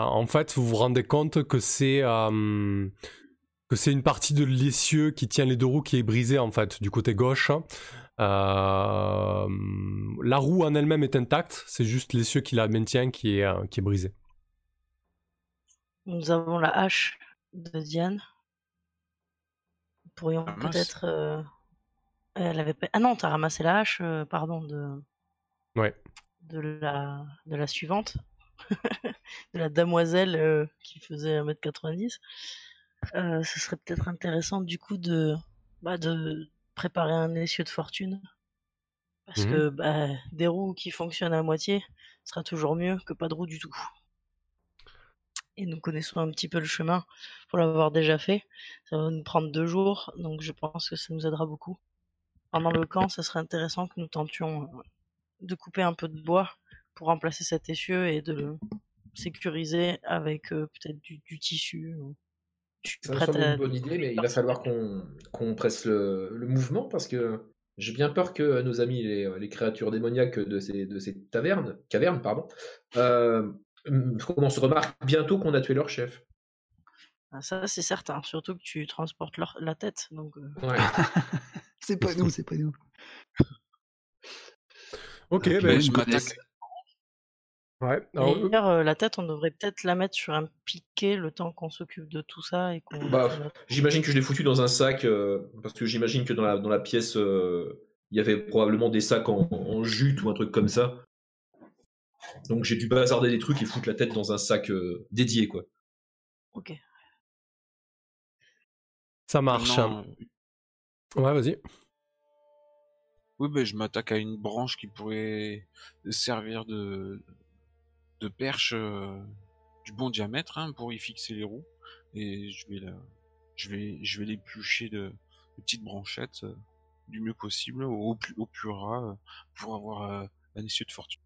en fait, vous vous rendez compte que c'est euh, que c'est une partie de l'essieu qui tient les deux roues qui est brisée, en fait, du côté gauche. Euh, la roue en elle-même est intacte, c'est juste l'essieu qui la maintient qui est, euh, qui est brisé. Nous avons la hache de Diane. Nous pourrions Ah, peut-être. euh, Elle avait. Ah non, t'as ramassé la hache, euh, pardon, de. Ouais. De la, de la suivante. de la damoiselle euh, qui faisait 1m90. Euh, ce serait peut-être intéressant du coup de, bah, de préparer un essieu de fortune. Parce Mhm. que bah, des roues qui fonctionnent à moitié sera toujours mieux que pas de roues du tout. Et nous connaissons un petit peu le chemin pour l'avoir déjà fait. Ça va nous prendre deux jours, donc je pense que ça nous aidera beaucoup. Pendant le camp, ça serait intéressant que nous tentions euh, de couper un peu de bois pour remplacer cet essieu et de le sécuriser avec euh, peut-être du, du tissu. Suis Ça me semble à... une bonne idée, mais il va falloir qu'on qu'on presse le, le mouvement parce que j'ai bien peur que nos amis, les, les créatures démoniaques de ces, de ces tavernes, cavernes, pardon, euh, comment se remarquent bientôt qu'on a tué leur chef. Ah, Ça, c'est certain. Surtout que tu transportes leur- la tête. Donc, euh, Ouais. c'est pas nous, c'est pas nous. Ok, ben, je m'attaque. Ouais. Alors, euh, D'ailleurs, euh, la tête, on devrait peut-être la mettre sur un piquet le temps qu'on s'occupe de tout ça et qu'on. Bah, J'imagine que je l'ai foutu dans un sac, euh, parce que j'imagine que dans la, dans la pièce, euh, il y avait probablement des sacs en, en jute ou un truc comme ça. Donc j'ai dû bazarder des trucs et foutre la tête dans un sac euh, dédié, quoi. Ok. ça marche. Euh, Ouais, vas-y. oui, ben, je m'attaque à une branche qui pourrait servir de, de perche euh, du bon diamètre hein, pour y fixer les roues. Et je vais la, je vais, je vais l'éplucher de, de petites branchettes euh, du mieux possible, au, plus, au plus ras, euh, pour avoir euh, un essieu de fortune.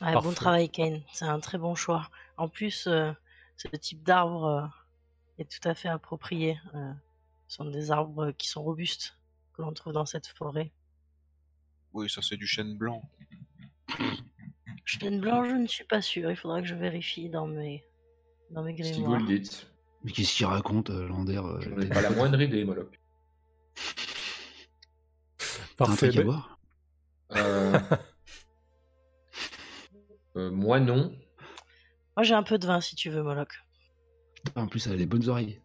Ouais, Parfait. bon travail, Kane. C'est un très bon choix. En plus, euh, ce type d'arbre euh, est tout à fait approprié. Euh, ce sont des arbres qui sont robustes que l'on trouve dans cette forêt. Oui, ça c'est du chêne blanc. Chêne blanc, je ne suis pas sûr. Il faudra que je vérifie dans mes, dans mes Si vous grimoires. le dites. Mais qu'est-ce qu'il raconte, euh, Lander euh, J'en ai pas la moindre idée, Moloch. T'as un Parfait. truc à voir Euh... euh, moi, non. Moi, j'ai un peu de vin si tu veux, Moloch. Ah, En plus, elle a des bonnes oreilles.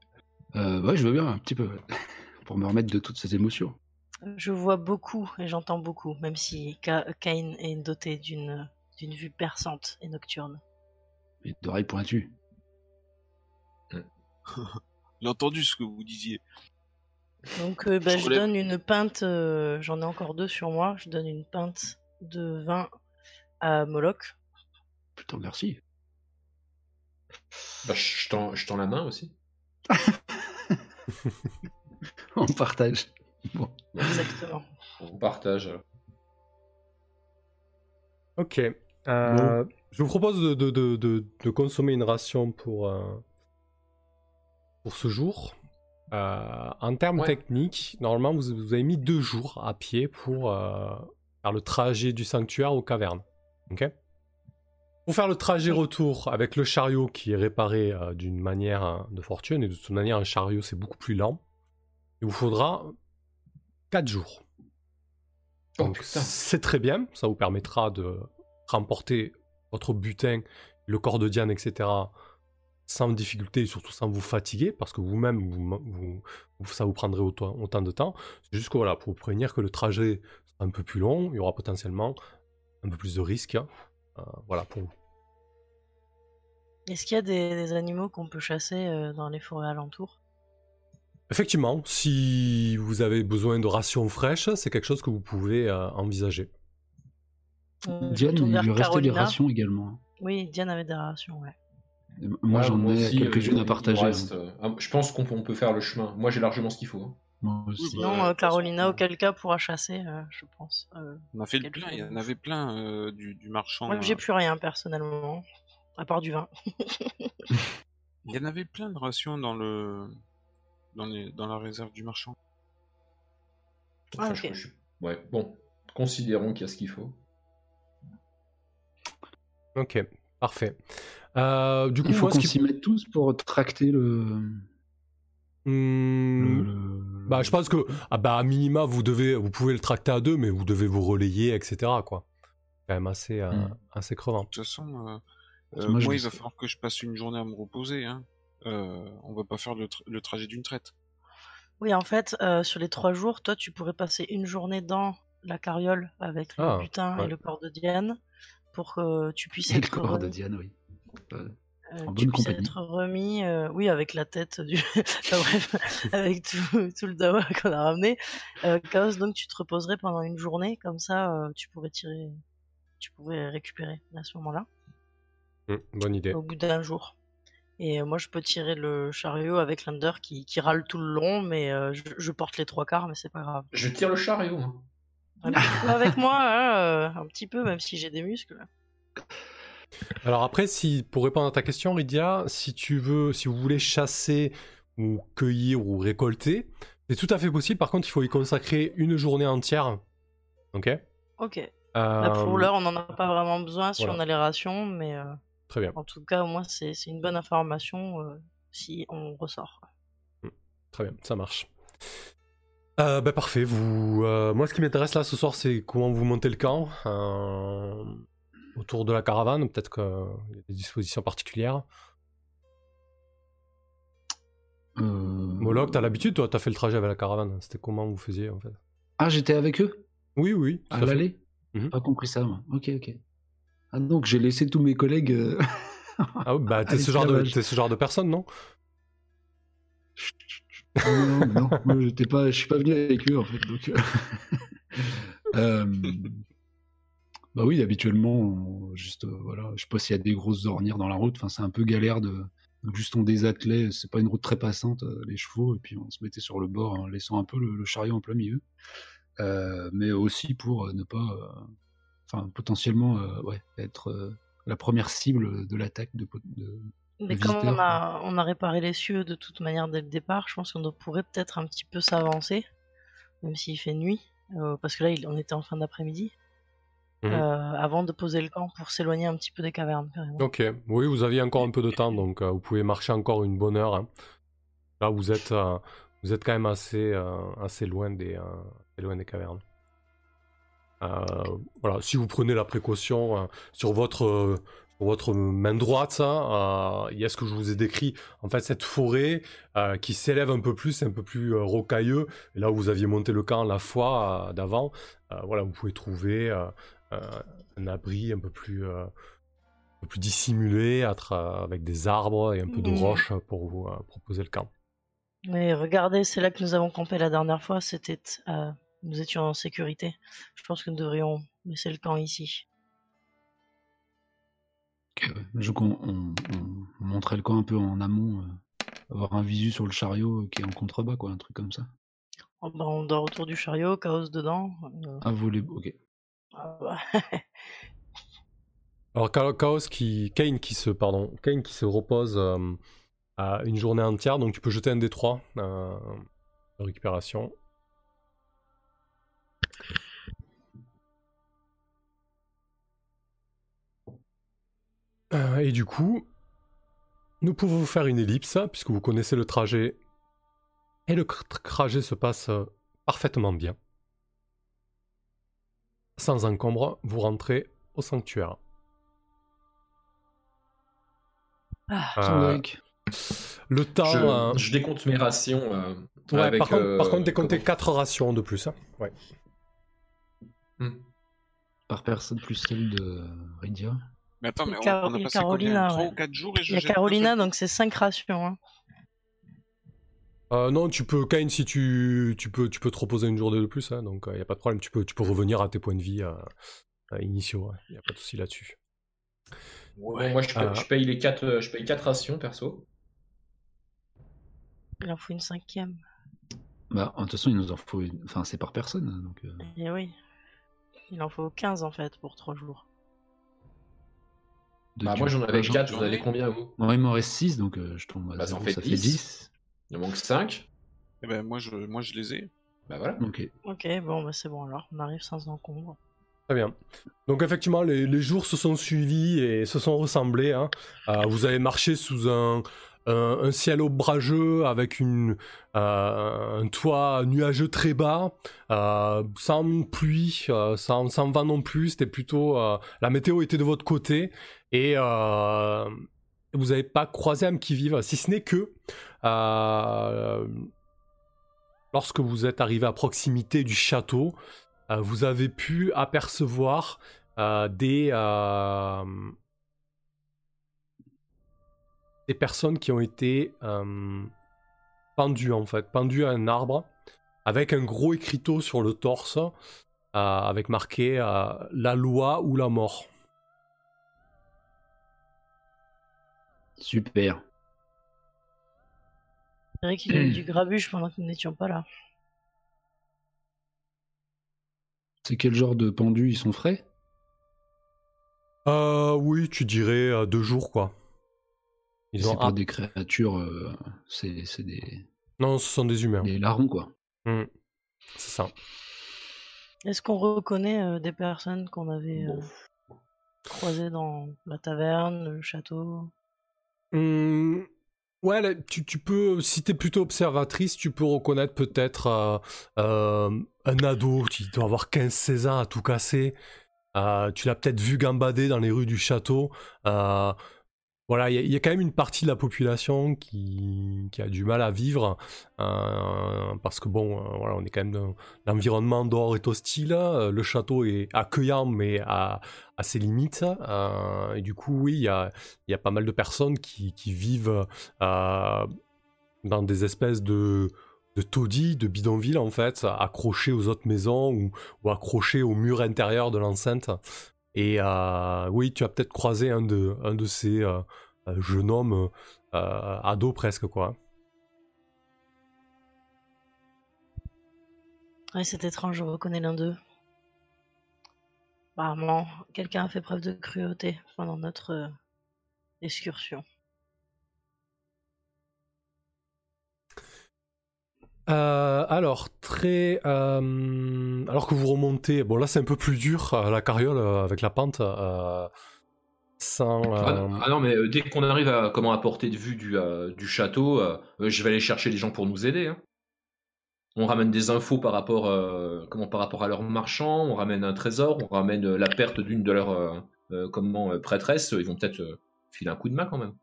Euh, ouais, je veux bien, un petit peu. Pour me remettre de toutes ces émotions. Je vois beaucoup et j'entends beaucoup, même si Ka- Cain est doté d'une d'une vue perçante et nocturne. Et d'oreilles pointues. J'ai entendu ce que vous disiez. Donc, euh, bah, Je donne une pinte, euh, j'en ai encore deux sur moi, je donne une pinte de vin à Moloch. Putain, merci. Bah, je tends, je tends la main aussi. On partage. Bon. Exactement. On partage. Ok. Euh, Je vous propose de, de- de- de- de consommer une ration pour, euh, pour ce jour. Euh, en termes Ouais. techniques, normalement, vous, vous avez mis deux jours à pied pour euh, faire le trajet du sanctuaire aux cavernes. Ok? Pour faire le trajet retour avec le chariot qui est réparé euh, d'une manière euh, de fortune, et de toute manière, un chariot c'est beaucoup plus lent, il vous faudra 4 jours. Oh Donc c'est très bien, ça vous permettra de remporter votre butin, le corps de Diane, etc. sans difficulté et surtout sans vous fatiguer, parce que vous-même, vous, vous- ça vous prendrait autant, autant de temps. C'est juste que voilà, pour vous prévenir que le trajet sera un peu plus long, il y aura potentiellement un peu plus de risques. hein. Euh, voilà, pour vous. Est-ce qu'il y a des, des animaux qu'on peut chasser euh, dans les forêts alentours? Effectivement, si vous avez besoin de rations fraîches, c'est quelque chose que vous pouvez euh, envisager. Euh, Diane, il lui restait des rations également. Oui, Diane avait des rations, ouais. Et Moi, Ouais, j'en ai aussi, quelques-unes euh, à partager. me reste, euh, ah, je pense qu'on peut, faire le chemin. Moi, j'ai largement ce qu'il faut. hein. Moi aussi. Sinon, euh, Carolina, auquel cas, pourra chasser, euh, je pense. Euh, On a fait le plein, il y en avait plein euh, du, du marchand. moi, j'ai plus rien, personnellement. À part du vin. Il y en avait plein de rations dans le dans, les... dans la réserve du marchand. Ah, Enfin, je- Ouais, bon. Considérons qu'il y a ce qu'il faut. Ok, parfait. Euh, du coup, Il faut qu'on s'y mette tous pour tracter le. Hmm, le- Bah, je pense que, ah bah, à minima, vous devez, vous pouvez le tracter à deux, mais vous devez vous relayer, etc. Quoi. Quand même assez, euh, Mm. assez crevant. De toute façon, euh, euh, moi, il va falloir que je passe une journée à me reposer. Hein. Euh, on va pas faire le, tra- le trajet d'une traite. Oui, en fait, euh, sur les trois jours, toi, tu pourrais passer une journée dans la carriole avec le Ah, butin ouais. et le corps de Diane pour que tu puisses Et le être corps de Diane, oui. Euh, euh, en tu puisses être remis, euh, oui, avec la tête du. Enfin, bref, avec tout, tout le dawa qu'on a ramené. Euh, Chaos, donc tu te reposerais pendant une journée, comme ça, euh, tu pourrais tirer. Tu pourrais récupérer à ce moment-là, Hmm, bonne idée. au bout d'un jour. Et moi, je peux tirer le chariot avec l'Under qui, qui râle tout le long, mais euh, je, je porte les trois quarts, mais c'est pas grave. Je tire le chariot. hein. Avec moi, hein, euh, un petit peu, même si j'ai des muscles. Alors après, si, pour répondre à ta question, Lydia, si tu veux, si vous voulez chasser ou cueillir ou récolter, c'est tout à fait possible. Par contre, il faut y consacrer une journée entière. Ok? Ok. Là, pour Euh, l'heure, on n'en a pas vraiment besoin si voilà. on a les rations, mais euh, Très bien, en tout cas, au moins, c'est c'est une bonne information euh, si on ressort. très bien, ça marche. Euh, bah, parfait. Vous, euh, moi, ce qui m'intéresse là ce soir, c'est comment vous montez le camp euh, autour de la caravane. Peut-être qu'il y a des dispositions particulières. euh, Moloch, t'as l'habitude, toi, t'as fait le trajet avec la caravane. C'était comment vous faisiez en fait? Ah, j'étais avec eux? Oui, oui. à l'aller? Mhm. Pas compris ça, moi. Ok, ok. Ah, donc j'ai laissé tous mes collègues. Ah bah t'es ce, genre de, ce genre de personne, non? Non, non, moi, j'étais je suis pas venu avec eux en fait. Donc, euh, euh, bah oui, habituellement, juste, euh, voilà, je sais pas s'il y a des grosses ornières dans la route. Enfin, c'est un peu galère de. Donc juste on désattelait, c'est pas une route très passante, les chevaux, et puis on se mettait sur le bord en laissant un peu le, chariot en plein milieu. Mais aussi pour ne pas, enfin potentiellement, ouais, être la première cible de l'attaque Mais comme on a, on a réparé les cieux de toute manière dès le départ, je pense qu'on pourrait peut-être un petit peu s'avancer, même s'il fait nuit, euh, parce que là, on était en fin d'après-midi, Mhm. euh, avant de poser le camp pour s'éloigner un petit peu des cavernes, carrément. Ok, oui, vous aviez encore un peu de temps, donc euh, vous pouvez marcher encore une bonne heure. hein. Là, vous êtes, vous êtes quand même assez, assez, loin des, assez loin des cavernes. Euh, voilà, si vous prenez la précaution euh, sur votre, euh, votre main droite, ça, euh, il y a ce que je vous ai décrit. En fait, cette forêt euh, qui s'élève un peu plus, un peu plus euh, rocailleux. Et là où vous aviez monté le camp la fois d'avant, voilà, vous pouvez trouver un abri un peu plus. dissimulé avec des arbres et un peu de Mhm. roches pour vous euh, proposer le camp. Mais regardez, c'est là que nous avons campé la dernière fois, c'était, euh, nous étions en sécurité. Je pense que nous devrions laisser le camp ici. Je- on, on- on montrait le camp un peu en amont. euh, avoir un visu sur le chariot qui est en contrebas, quoi, un truc comme ça. Oh, bah, on dort autour du chariot, chaos dedans. euh, Ah, vous les... Ok. ah bah, Alors Cha- Chaos qui, Kane qui se, pardon, Kane qui se repose euh, à une journée entière, donc tu peux jeter un D3 euh, de récupération. Euh, et du coup, nous pouvons vous faire une ellipse, puisque vous connaissez le trajet. Et le trajet se passe euh, parfaitement bien. Sans encombre, vous rentrez au sanctuaire. ah, Euh, le temps. Je, euh, je décompte mes rations. euh, ouais, avec, par, contre, par comment 4 rations de plus. hein. Ouais. Hmm. Par personne plus celle de Rydia. Mais attends, mais on, on a passé Carolina, combien 3 ouais. ou 4 jours et je Il y a Carolina, donc c'est 5 rations. hein. Euh, non, tu peux, Kane, si tu, tu, peux, tu peux te reposer une journée de plus, hein, donc il n'y a pas de problème. Tu peux, tu peux revenir à tes points de vie euh, euh, initiaux. Il n'y a pas de souci là-dessus. Bon, moi, je, paye- Ah. je paye les 4 je paye quatre rations perso. Il en faut une cinquième. Bah, de toute façon, il nous en faut une. Enfin, c'est par personne. hein, Donc, euh, Et oui. Il en faut 15 en fait pour 3 jours. De Bah, moi j'en avais Jean- 4, vous en avez combien vous? Moi, il m'en reste 6, donc euh, je tombe à Bah, ça en 0, fait ça fait 10. 10. Il en manque 5. Eh ben, moi, je, moi, je les ai. Bah voilà. Ok. Ok, bon, bah c'est bon alors. On arrive sans encombre. Très bien. Donc effectivement, les, les jours se sont suivis et se sont ressemblés. hein. Euh, vous avez marché sous un, un, un ciel ombrageux avec une, euh, un toit nuageux très bas, euh, sans pluie, euh, sans, sans vent non plus. C'était plutôt euh, la météo était de votre côté et euh, vous n'avez pas croisé âme qui vive, si ce n'est que euh, lorsque vous êtes arrivé à proximité du château, euh, vous avez pu apercevoir des, des personnes qui ont été pendues en fait, pendues à un arbre avec un gros écriteau sur le torse avec marqué la loi ou la mort. Super. C'est vrai qu'il y a eu du grabuge pendant que nous n'étions pas là. C'est quel genre de pendus Ils sont frais? Euh, oui, tu dirais euh, deux jours quoi. Ils ont pas ah, des créatures, euh, c'est c'est des, non, ce sont des humains. des larrons, quoi. Hmm. C'est ça. Est-ce qu'on reconnaît euh, des personnes qu'on avait euh, croisées dans la taverne, le château? Hum, ouais, tu peux, si t'es plutôt observatrice, tu peux reconnaître peut-être euh, euh, un ado qui doit avoir 15-16 ans à tout casser. Euh, tu l'as peut-être vu gambader dans les rues du château. Voilà, il y, a- quand même une partie de la population qui, a du mal à vivre euh, parce que bon, euh, voilà, on est quand même l'environnement dehors est hostile, euh, le château est accueillant mais à, ses limites. euh, et du coup, oui, il y a, pas mal de personnes qui, vivent dans des espèces de, de taudis, de bidonvilles en fait, accrochés aux autres maisons ou, ou accrochés au mur intérieur de l'enceinte. Et euh, oui, tu as peut-être croisé un de, un de ces euh, euh, jeunes hommes ados presque quoi. Ouais, c'est étrange, je reconnais l'un d'eux. Apparemment, quelqu'un a fait preuve de cruauté pendant notre excursion. Euh, alors, très. euh, alors que vous remontez. Bon, là, c'est un peu plus dur, euh, la carriole, avec la pente. sans. Ah, non, ah non, mais dès qu'on arrive à comment à portée de vue du, du château, je vais aller chercher des gens pour nous aider. hein. On ramène des infos par rapport, comment, par rapport à leurs marchands, on ramène un trésor, on ramène la perte d'une de leurs comment, prêtresses. Ils vont peut-être filer un coup de main quand même.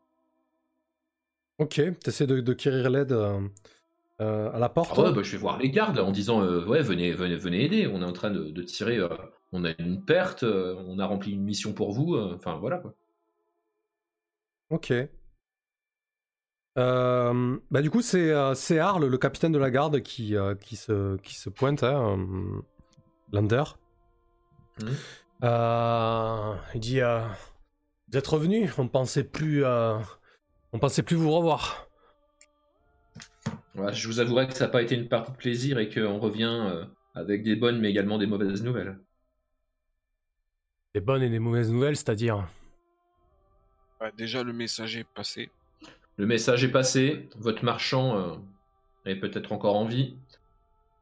Ok, t'essaies de, de quérir l'aide euh, à la porte. Ah ouais, bah, je vais voir les gardes en disant euh, ouais venez, venez venez aider. On est en train de, de tirer. euh, on a une perte. on a rempli une mission pour vous. Enfin voilà quoi. Ok. Bah du coup, c'est c'est Arl, le capitaine de la garde, qui, qui, se, qui se pointe, hein, Lander. Euh, il dit Vous êtes revenu On pensait plus, on pensait plus vous revoir. Je vous avouerai que ça n'a pas été une partie de plaisir et qu'on revient euh, avec des bonnes mais également des mauvaises nouvelles. Des bonnes et des mauvaises nouvelles, c'est-à-dire Bah, déjà, le message est passé. Le message est passé, votre marchand euh, est peut-être encore en vie.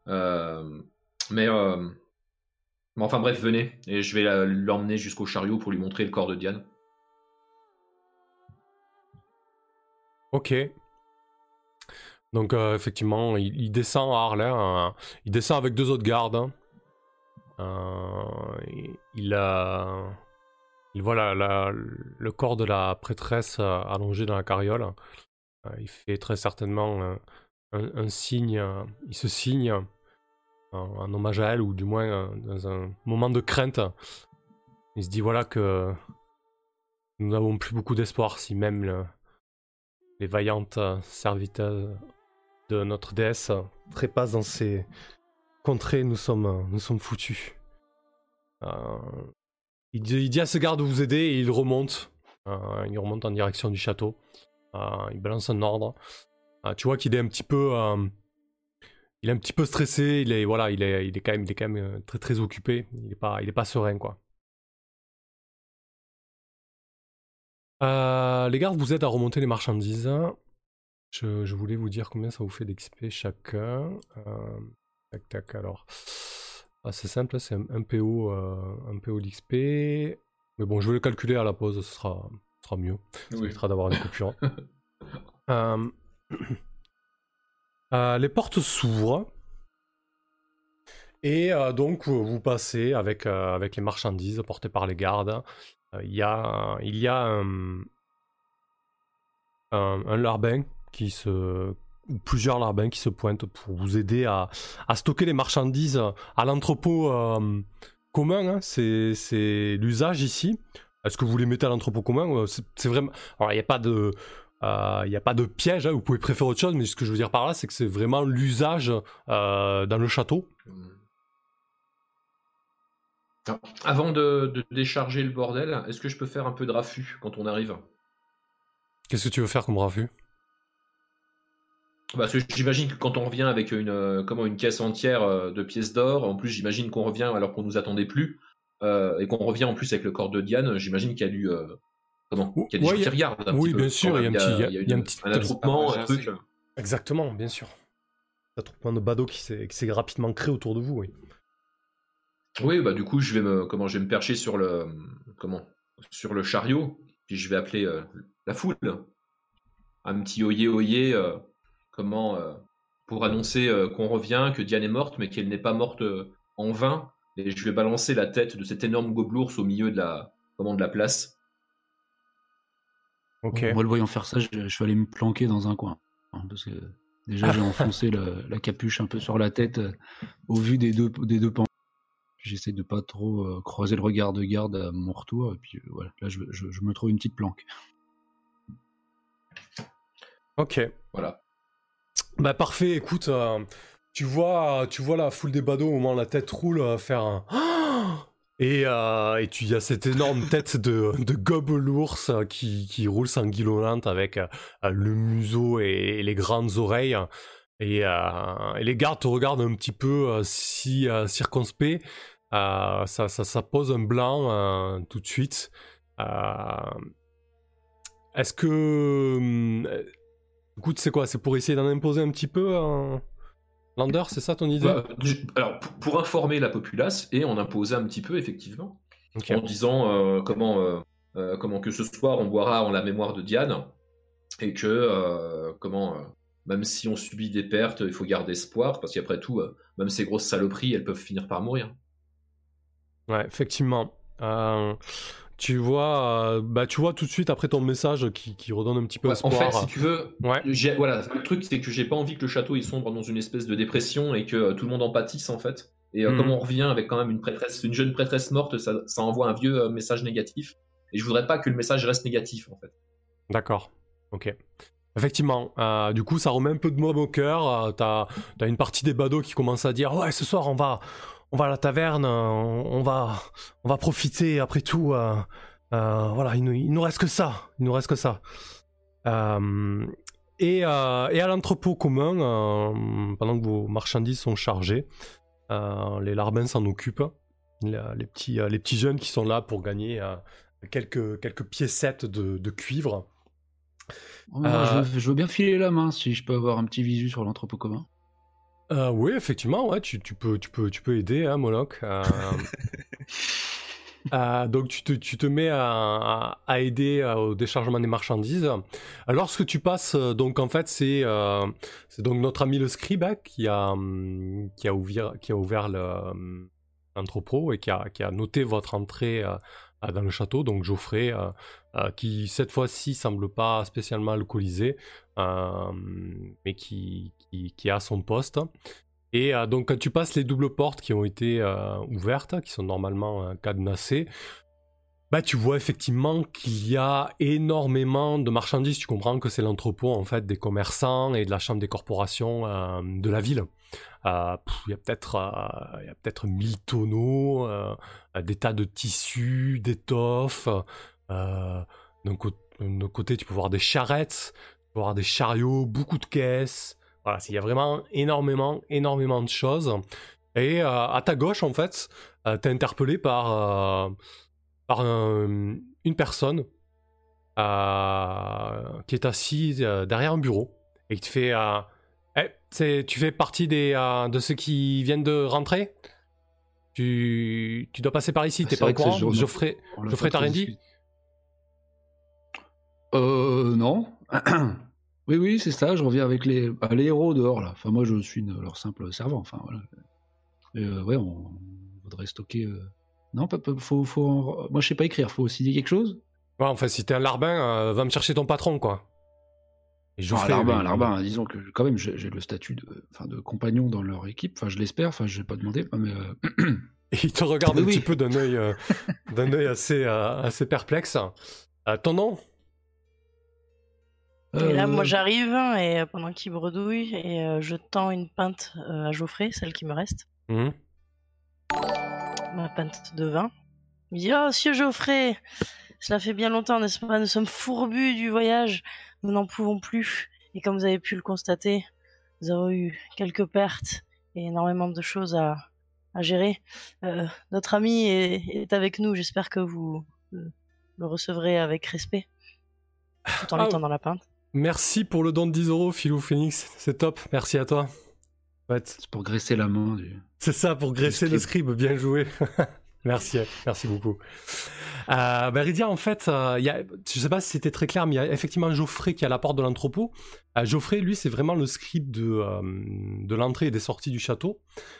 Euh, mais, euh, mais enfin bref, venez, et je vais l'emmener jusqu'au chariot pour lui montrer le corps de Diane. Ok. Donc euh, effectivement, il, descend à Harley, hein. il descend avec deux autres gardes. hein. Euh, il- il, voit la- la- le corps de la prêtresse euh, allongé dans la carriole. Il fait très certainement un, un signe, il se signe en hommage à elle, ou du moins dans un moment de crainte. Il se dit voilà que nous n'avons plus beaucoup d'espoir si même le- les vaillantes serviteuses de notre déesse trépassent dans ces contrées, nous sommes, nous sommes foutus. Euh, il, il dit à ce garde de vous aider et il remonte. Euh, il remonte en direction du château. Euh, il balance un ordre. Tu vois qu'il est un petit peu, il est un petit peu stressé. Il est, voilà, il est, il est quand même, il est quand même très très occupé. Il est pas, il est pas serein quoi. Les gardes vous aident à remonter les marchandises. Je, je voulais vous dire combien ça vous fait d'XP chacun. Euh, tac tac alors. Ah, c'est simple, c'est un, un PO, euh, un PO d'XP. Mais bon, je vais le calculer à la pause, ce sera, ce sera mieux. Ça évitera d'avoir des coupures. Euh, les portes s'ouvrent. Et donc, vous passez avec, avec les marchandises portées par les gardes. Il y a, il y a un, un, un larbin qui se, ou plusieurs larbins qui se pointent pour vous aider à, à stocker les marchandises à l'entrepôt euh, commun. hein. C'est c'est l'usage ici. Est-ce que vous les mettez à l'entrepôt commun Euh, C'est vraiment. Alors, il n'y a pas de. euh, Il a pas de piège, hein, vous pouvez préférer autre chose, mais ce que je veux dire par là, c'est que c'est vraiment l'usage euh, dans le château. Avant de, de décharger le bordel, est-ce que je peux faire un peu de raffut quand on arrive? Qu'est-ce que tu veux faire comme raffut? Parce que j'imagine que quand on revient avec une, euh, comment, une caisse entière euh, de pièces d'or, en plus j'imagine qu'on revient alors qu'on nous attendait plus, euh, et qu'on revient en plus avec le corps de Diane, j'imagine qu'il y a du... euh, comment Qu'il y a des Ouais, gens qui regardent. un oui, petit peu. bien sûr, il y a un petit- eu attroupement, un truc. Exactement, bien sûr. L'attroupement de badauds qui s'est qui s'est rapidement créé autour de vous, oui. Oui, bah du coup, je vais me, comment, je vais me percher sur le, comment, sur le chariot, puis je vais appeler euh, la foule. Un petit oyé oyé, euh, comment, euh, pour annoncer euh, qu'on revient, que Diane est morte, mais qu'elle n'est pas morte euh, en vain. Et je vais balancer la tête de cet énorme gobelours au milieu de la, comment, de la place. Ok. Moi, le voyant faire ça, je, je vais aller me planquer dans un coin. hein, parce que déjà, j'ai enfoncé la capuche un peu sur la tête euh, au vu des deux, des deux pans. J'essaie de pas trop euh, croiser le regard de garde à mon retour. Et puis euh, voilà, là, je, je- je me trouve une petite planque. Ok. Voilà. Bah parfait, écoute, euh, tu vois, tu vois la foule des badauds au moment où la tête roule euh, faire un et, euh, et tu y as cette énorme tête de, de gobelours euh, qui, qui roule sanguillonnante avec le museau et, les grandes oreilles. Et, et les gardes te regardent un petit peu si circonspect. Ça, pose un blanc tout de suite. Est-ce que hum, Écoute, c'est quoi C'est pour essayer d'en imposer un petit peu un Lander, c'est ça ton idée Bah, du- alors, pour, informer la populace et en imposer un petit peu, effectivement, en disant euh, comment, euh, euh, comment que ce soir on boira en la mémoire de Diane et que comment, même si on subit des pertes, il faut garder espoir parce qu'après tout, même ces grosses saloperies, elles peuvent finir par mourir. Ouais, effectivement. Euh, tu vois, euh, bah tu vois tout de suite après ton message qui, qui redonne un petit peu Ouais, en espoir. fait, si tu veux, Ouais. voilà, le truc c'est que j'ai pas envie que le château il sombre dans une espèce de dépression et que euh, tout le monde en pâtisse en fait. Et euh, Mhm. comme on revient avec quand même une prêtresse, une jeune prêtresse morte, ça, ça envoie un vieux message négatif. Et je voudrais pas que le message reste négatif en fait. D'accord. Ok. Effectivement. euh, du coup, ça remet un peu de môme au cœur. euh, T'as as une partie des badauds qui commence à dire ouais, ce soir on va on va à la taverne, on, va on va profiter. Après tout, euh, euh, voilà, il nous, il nous reste que ça. Il nous reste que ça. Euh, Et, euh, et à l'entrepôt commun, euh, pendant que vos marchandises sont chargées, les larbins s'en occupent. Les, les petits, les petits jeunes qui sont là pour gagner quelques, quelques piécettes de, de cuivre. Je, veux, je veux bien filer la main si je peux avoir un petit visu sur l'entrepôt commun. Euh, oui, effectivement, ouais, tu, tu peux, tu, peux, tu peux aider, hein, Moloch. Euh, euh, donc tu te, tu te mets à, aider au déchargement des marchandises. Lorsque tu passes, donc en fait c'est donc notre ami le scribe hein, qui a hum, qui a ouvert qui a ouvert le, hum, l'entrepôt et qui a qui a noté votre entrée dans le château. Donc Geoffrey, euh, euh, qui cette fois-ci semble pas spécialement alcoolisé, euh, mais qui, qui à son poste. Et euh, donc quand tu passes les doubles portes qui ont été euh, ouvertes, qui sont normalement euh, cadenassées, bah tu vois effectivement qu'il y a énormément de marchandises. Tu comprends que c'est l'entrepôt en fait des commerçants et de la chambre des corporations euh, de la ville. Euh, Il y a peut-être euh, peut-être 1000 tonneaux, euh, des tas de tissus, d'étoffes. D'un côté, tu peux voir des charrettes, tu voir des chariots, beaucoup de caisses. Voilà, il y a vraiment énormément, énormément de choses. Et à ta gauche, en fait, euh, t'es interpellé par, par un- une personne euh, qui est assise euh, derrière un bureau et qui te fait... euh, Eh, tu fais partie des, euh, de ceux qui viennent de rentrer? Tu, tu dois passer par ici, Ah, t'es pas au courant? Geoffrey, Geoffrey pas t'a trop rien dit discuté. Euh, non. oui, oui, c'est ça, je reviens avec les, bah, les héros dehors, là. Enfin, moi, je suis une- leur simple servant, enfin, voilà. Et, ouais, on, on voudrait stocker... Non, pas, pas- faut, faut... en- Moi, je sais pas écrire, faut signer quelque chose Ouais, enfin, si t'es un larbin, euh, va me chercher ton patron, quoi. Et Ah, Geoffrey, Larbin, Larbin, disons que quand même j'ai j'ai le statut de, enfin, de compagnon dans leur équipe, enfin je l'espère, enfin je vais pas demandé, mais euh, Et il te regarde Oui, un oui. petit peu d'un œil, euh, d'un œil assez, euh, assez perplexe. Euh, ton nom? Et là, moi, j'arrive et euh, pendant qu'il bredouille et euh, je tends une pinte euh, à Geoffrey, celle qui me reste, Mhm. Ma pinte de vin. Il dit Oh, monsieur Geoffrey, cela fait bien longtemps, n'est-ce pas? Nous sommes fourbus du voyage, nous n'en pouvons plus. Et comme vous avez pu le constater, nous avons eu quelques pertes et énormément de choses à, à gérer. Euh, notre ami est, est avec nous, j'espère que vous euh, le recevrez avec respect, tout en Ah, tendant la pinte. Merci pour le don de 10 euros, Philou Phoenix. C'est top, merci à toi. C'est pour graisser la main. du- c'est ça, pour graisser le scribe, bien joué. merci, merci beaucoup. Euh, bah, Rydia, en fait, euh, y a, je sais pas si c'était très clair, mais il y a effectivement Geoffrey qui est à la porte de l'entrepôt. Euh, Geoffrey, lui, c'est vraiment le scribe de, euh, de l'entrée et des sorties du château.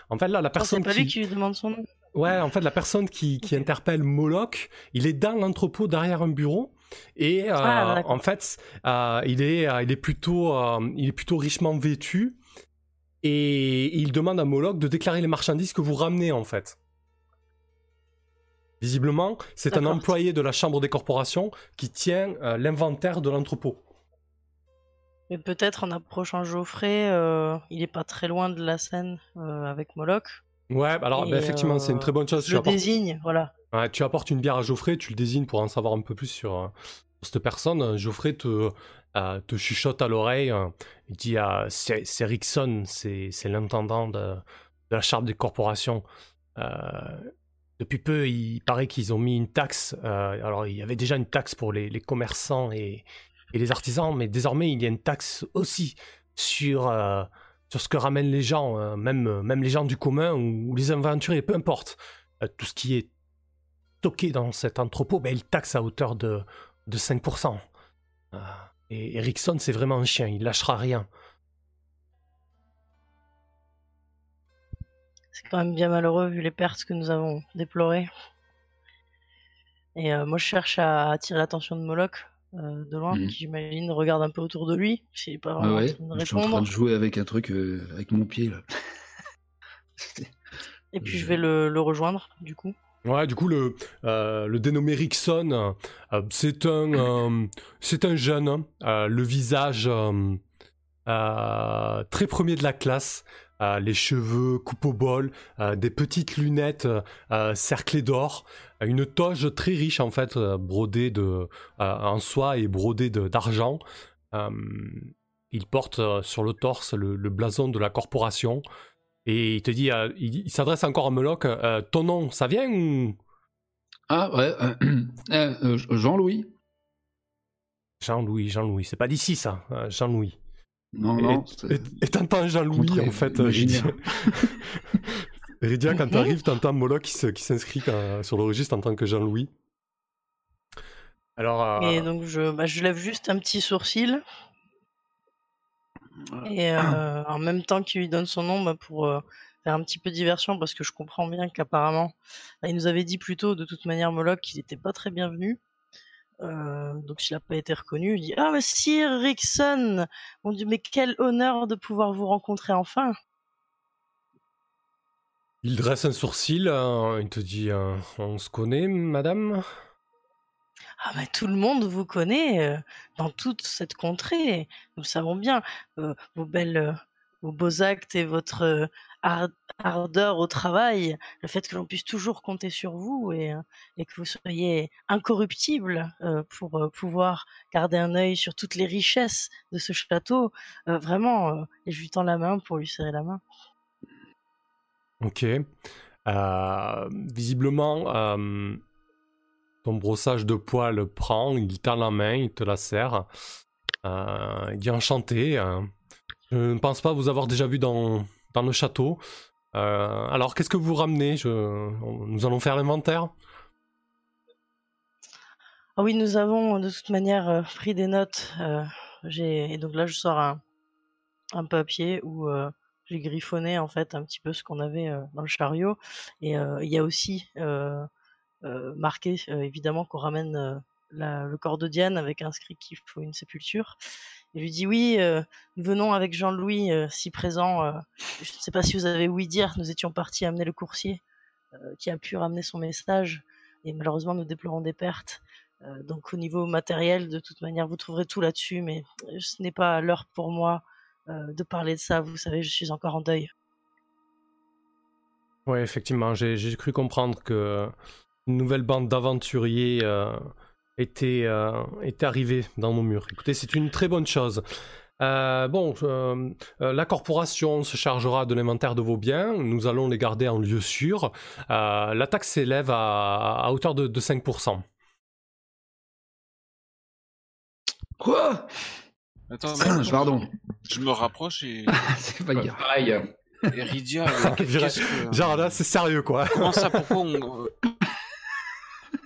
En fait, là, la Oh, personne c'est pas qui... lui qui lui demande son nom. Ouais, en fait, la personne qui, interpelle Moloch, il est dans l'entrepôt derrière un bureau. Et euh, Ah, en fait, euh, il, est, euh, il, est plutôt, euh, il est plutôt richement vêtu. Et il demande à Moloch de déclarer les marchandises que vous ramenez, en fait. Visiblement, c'est un employé de la Chambre des corporations qui tient euh, l'inventaire de l'entrepôt. Mais peut-être en approchant Geoffrey, euh, il est pas très loin de la scène euh, avec Moloch. Ouais, alors bah, effectivement, c'est une très bonne chose. Je Tu le apportes- désigne, voilà. Ouais, tu apportes une bière à Geoffrey, tu le désignes pour en savoir un peu plus sur, sur cette personne. Geoffrey te, euh, te chuchote à l'oreille. euh, il dit euh, c'est c'est l'intendant de, la charte des corporations. Euh, depuis peu, il paraît qu'ils ont mis une taxe. alors, il y avait déjà une taxe pour les, commerçants et, les artisans, mais désormais, il y a une taxe aussi sur, sur ce que ramènent les gens, même, même les gens du commun ou, les aventuriers, peu importe. Tout ce qui est stocké dans cet entrepôt, ben, il taxe à hauteur de, de 5%. Et Ericsson, c'est vraiment un chien, il lâchera rien. C'est quand même bien malheureux vu les pertes que nous avons déplorées. Et euh, moi, je cherche à attirer l'attention de Moloch euh, de loin, Mhm. qui j'imagine regarde un peu autour de lui. Je sais pas Ah vraiment ouais, en train de je suis en train de jouer avec un truc euh, avec mon pied là. Et puis je vais le, le rejoindre, du coup. Ouais, du coup, le, euh, le dénommé Rickson, euh, c'est un, euh, c'est un jeune, le visage très premier de la classe, les cheveux coupe au bol, des petites lunettes cerclées d'or, une toge très riche en fait, brodée de, en soie et brodée d'argent. Il porte sur le torse le blason de la corporation. Et il te dit, euh, il, il s'adresse encore à Meloc, euh, ton nom, ça vient ou... Ah ouais, euh, euh, euh, Jean-Louis Jean-Louis, Jean-Louis, c'est pas d'ici ça, euh, Jean-Louis. Non, Et- non. Et t'entends Jean-Louis en fait, Ridia. quand t'arrives, t'entends Moloch qui s'inscrit sur le registre en tant que Jean-Louis. Alors, euh, Et donc je, bah, je lève juste un petit sourcil. Et euh, en même temps qu'il lui donne son nom bah, pour euh, faire un petit peu diversion, parce que je comprends bien qu'apparemment, bah, il nous avait dit plus tôt, de toute manière, Moloch, qu'il n'était pas très bienvenu. Euh, donc s'il n'a pas été reconnu, il dit Ah, mais Sir Rickson Mon Dieu, mais quel honneur de pouvoir vous rencontrer enfin! Il dresse un sourcil, il te dit On se connaît, madame? Ah, mais tout le monde vous connaît euh, dans toute cette contrée. Nous savons bien. Euh, vos belles, euh, vos beaux actes et votre ar- ardeur au travail, le fait que l'on puisse toujours compter sur vous et, que vous soyez incorruptible pour pouvoir garder un œil sur toutes les richesses de ce château. Vraiment, et je lui tends la main pour lui serrer la main. Ok. Visiblement, ton brossage de poils prend, il tend la main, il te la serre. Euh, il dit enchanté. euh, je ne pense pas vous avoir déjà vu dans, dans le château. Euh, alors, qu'est-ce que vous ramenez? Je- Nous allons faire l'inventaire? Ah oui, nous avons de toute manière euh, pris des notes. et donc là, je sors un, un papier où j'ai griffonné en fait un petit peu ce qu'on avait dans le chariot. Et il y a aussi marqué euh, évidemment qu'on ramène euh, le corps de Diane avec inscrit qu'il faut une sépulture. Je lui dis oui, euh, nous venons avec Jean-Louis euh, si présent. euh, je ne sais pas si vous avez ouï dire, nous étions partis amener le coursier euh, qui a pu ramener son message. Et malheureusement, nous déplorons des pertes. Euh, donc au niveau matériel, de toute manière, vous trouverez tout là-dessus, mais euh, ce n'est pas l'heure pour moi euh, de parler de ça. Vous savez, je suis encore en deuil. Oui, effectivement, j'ai cru comprendre que une nouvelle bande d'aventuriers euh, était, euh, était arrivée dans nos murs. Écoutez, c'est une très bonne chose. Euh, bon, euh, euh, la corporation se chargera de l'inventaire de vos biens. Nous allons les garder en lieu sûr. Euh, la taxe s'élève à, à hauteur de, de 5%. Quoi? Attends, mais je- Pardon. Je me rapproche et, C'est pas grave. Pareil. et Rydia, qu'est-ce que... Genre là, c'est sérieux quoi. Comment ça? Pourquoi on...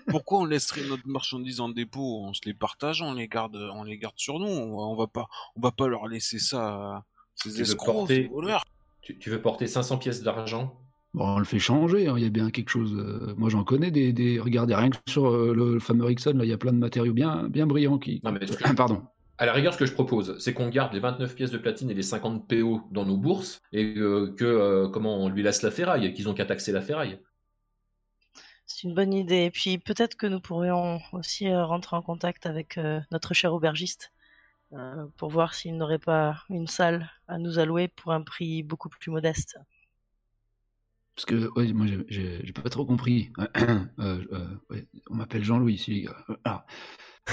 Pourquoi on laisserait notre marchandise en dépôt? On se les partage, on les garde, on les garde sur nous. On va, on va pas, on va pas leur laisser ça à ces Tu veux escrocs, porter- ces voleurs. Tu, tu veux porter 500 pièces d'argent? Bon, on le fait changer, hein, il y a bien quelque chose. euh, moi, j'en connais des, des. Regardez, rien que sur euh, le fameux Rickson, là, il y a plein de matériaux bien, bien brillants qui. Non, mais que- Pardon. À la rigueur, ce que je propose, c'est qu'on garde les 29 pièces de platine et les 50 PO dans nos bourses et euh, que euh, comment on lui laisse la ferraille, qu'ils ont qu'à taxer la ferraille. C'est une bonne idée. Et puis peut-être que nous pourrions aussi euh, rentrer en contact avec euh, notre cher aubergiste euh, pour voir s'il n'aurait pas une salle à nous allouer pour un prix beaucoup plus modeste. Parce que, ouais, moi, j'ai- pas trop compris. Euh, euh, ouais, on m'appelle Jean-Louis ici, les gars. Alors,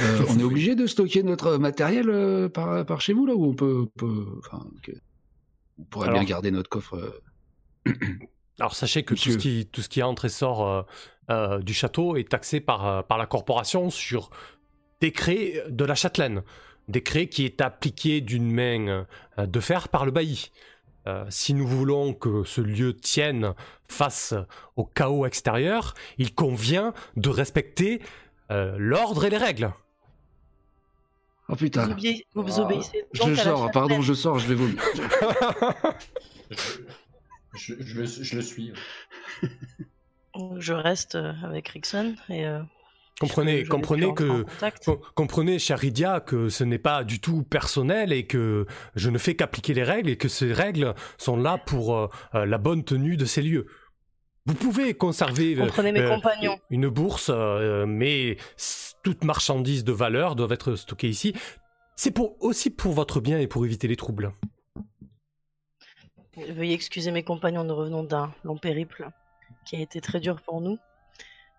euh, on est obligé de stocker notre matériel euh, par, par chez vous, là, ou on peut. peut- enfin, que- on pourrait Alors- bien garder notre coffre. Alors sachez que tout ce, qui, tout ce qui entre et sort euh, euh, du château est taxé par, euh, par la corporation sur décret de la châtelaine. Décret qui est appliqué d'une main euh, de fer par le bailli. Euh, si nous voulons que ce lieu tienne face au chaos extérieur, il convient de respecter euh, l'ordre et les règles. Oh Vous, putain. obéissez- vous Ah, obéissez Je sors, pardon, je sors, je vais vomir. Je, je- je le, suis. Je reste euh, avec Rickson et euh, Comprenez, je comprenez que. Com- Comprenez, que ce n'est pas du tout personnel et que je ne fais qu'appliquer les règles et que ces règles sont là pour euh, la bonne tenue de ces lieux. Vous pouvez conserver euh, mes compagnons. une bourse, euh, mais toute marchandise de valeur doivent être stockées ici. C'est pour, aussi pour votre bien et pour éviter les troubles. Veuillez excuser mes compagnons, nous revenons d'un long périple qui a été très dur pour nous.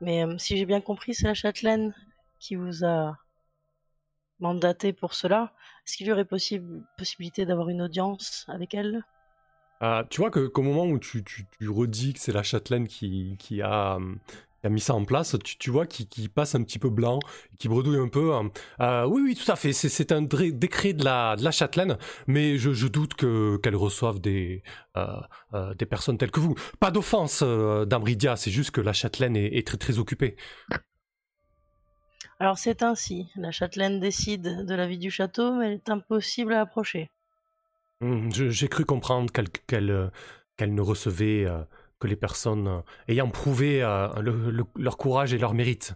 Mais euh, si j'ai bien compris, c'est la châtelaine qui vous a mandatée pour cela. Est-ce qu'il y aurait possible, possibilité d'avoir une audience avec elle? Euh, tu vois que qu'au moment où tu, tu, tu redis que c'est la châtelaine qui, a, hum, a mis ça en place, tu, tu vois qu'il passe un petit peu blanc, qui bredouille un peu. hein. Euh, oui, oui, tout à fait. C'est, un décret de la, de la châtelaine, mais je, je doute que, qu'elle reçoive des, euh, euh, des personnes telles que vous. Pas d'offense, euh, Damridia, c'est juste que la châtelaine est, est très très occupée. Alors c'est ainsi. La châtelaine décide de la vie du château, mais elle est impossible à approcher. Hum, j'ai cru comprendre qu'elle, qu'elle, euh, qu'elle ne recevait euh, que les personnes euh, ayant prouvé euh, le- le- leur courage et leur mérite.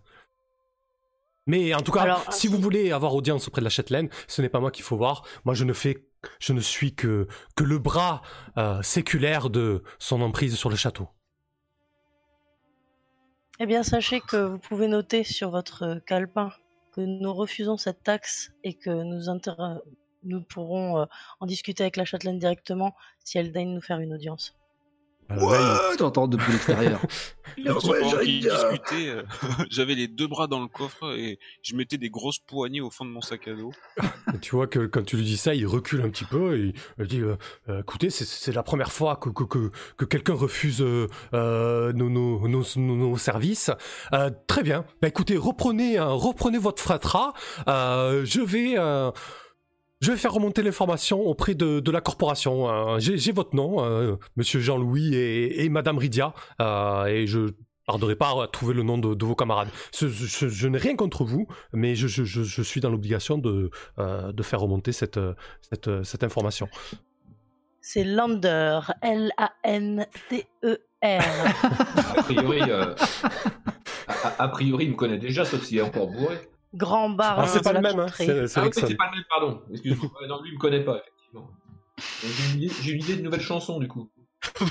Mais en tout cas, Alors, si vous voulez avoir audience auprès de la châtelaine, ce n'est pas moi qu'il faut voir. Moi, je ne fais, je ne suis que, que le bras euh, séculaire de son emprise sur le château. Eh bien, sachez que vous pouvez noter sur votre calepin que nous refusons cette taxe et que nous, pourrons euh, en discuter avec la châtelaine directement si elle daigne nous faire une audience. Là, Ouais, t'entends depuis l'extérieur. Discutaient, euh, j'avais les deux bras dans le coffre et je mettais des grosses poignées au fond de mon sac à dos. Et tu vois que quand tu lui dis ça, il recule un petit peu et il dit euh, Euh, écoutez, c'est- c'est la première fois que, que, que, que quelqu'un refuse euh, euh, nos, nos, nos, nos- nos services. Euh, très bien. Bah, écoutez, reprenez, euh, reprenez votre fratras. Euh, je vais. Je vais faire remonter l'information auprès de, de la corporation. Euh, J'ai votre nom, euh, Monsieur Jean-Louis et, et Madame Ridia, euh, et je tarderai pas à trouver le nom de, de vos camarades. Ce- je je n'ai rien contre vous, mais je, je, je, je suis dans l'obligation de, euh, de faire remonter cette, cette, cette information. C'est Lander, L-A-N-D-E-R. A priori, euh, a, a- a priori, il me connaît déjà, sauf s'il est encore bourré. Grand bar. Ah, c'est pas le la même, hein, c'est Ah oui, c'est pas le même, pardon. Excuse-moi. Non, lui, il me connaît pas, effectivement. Donc, J'ai une, idée- de nouvelle chanson, du coup.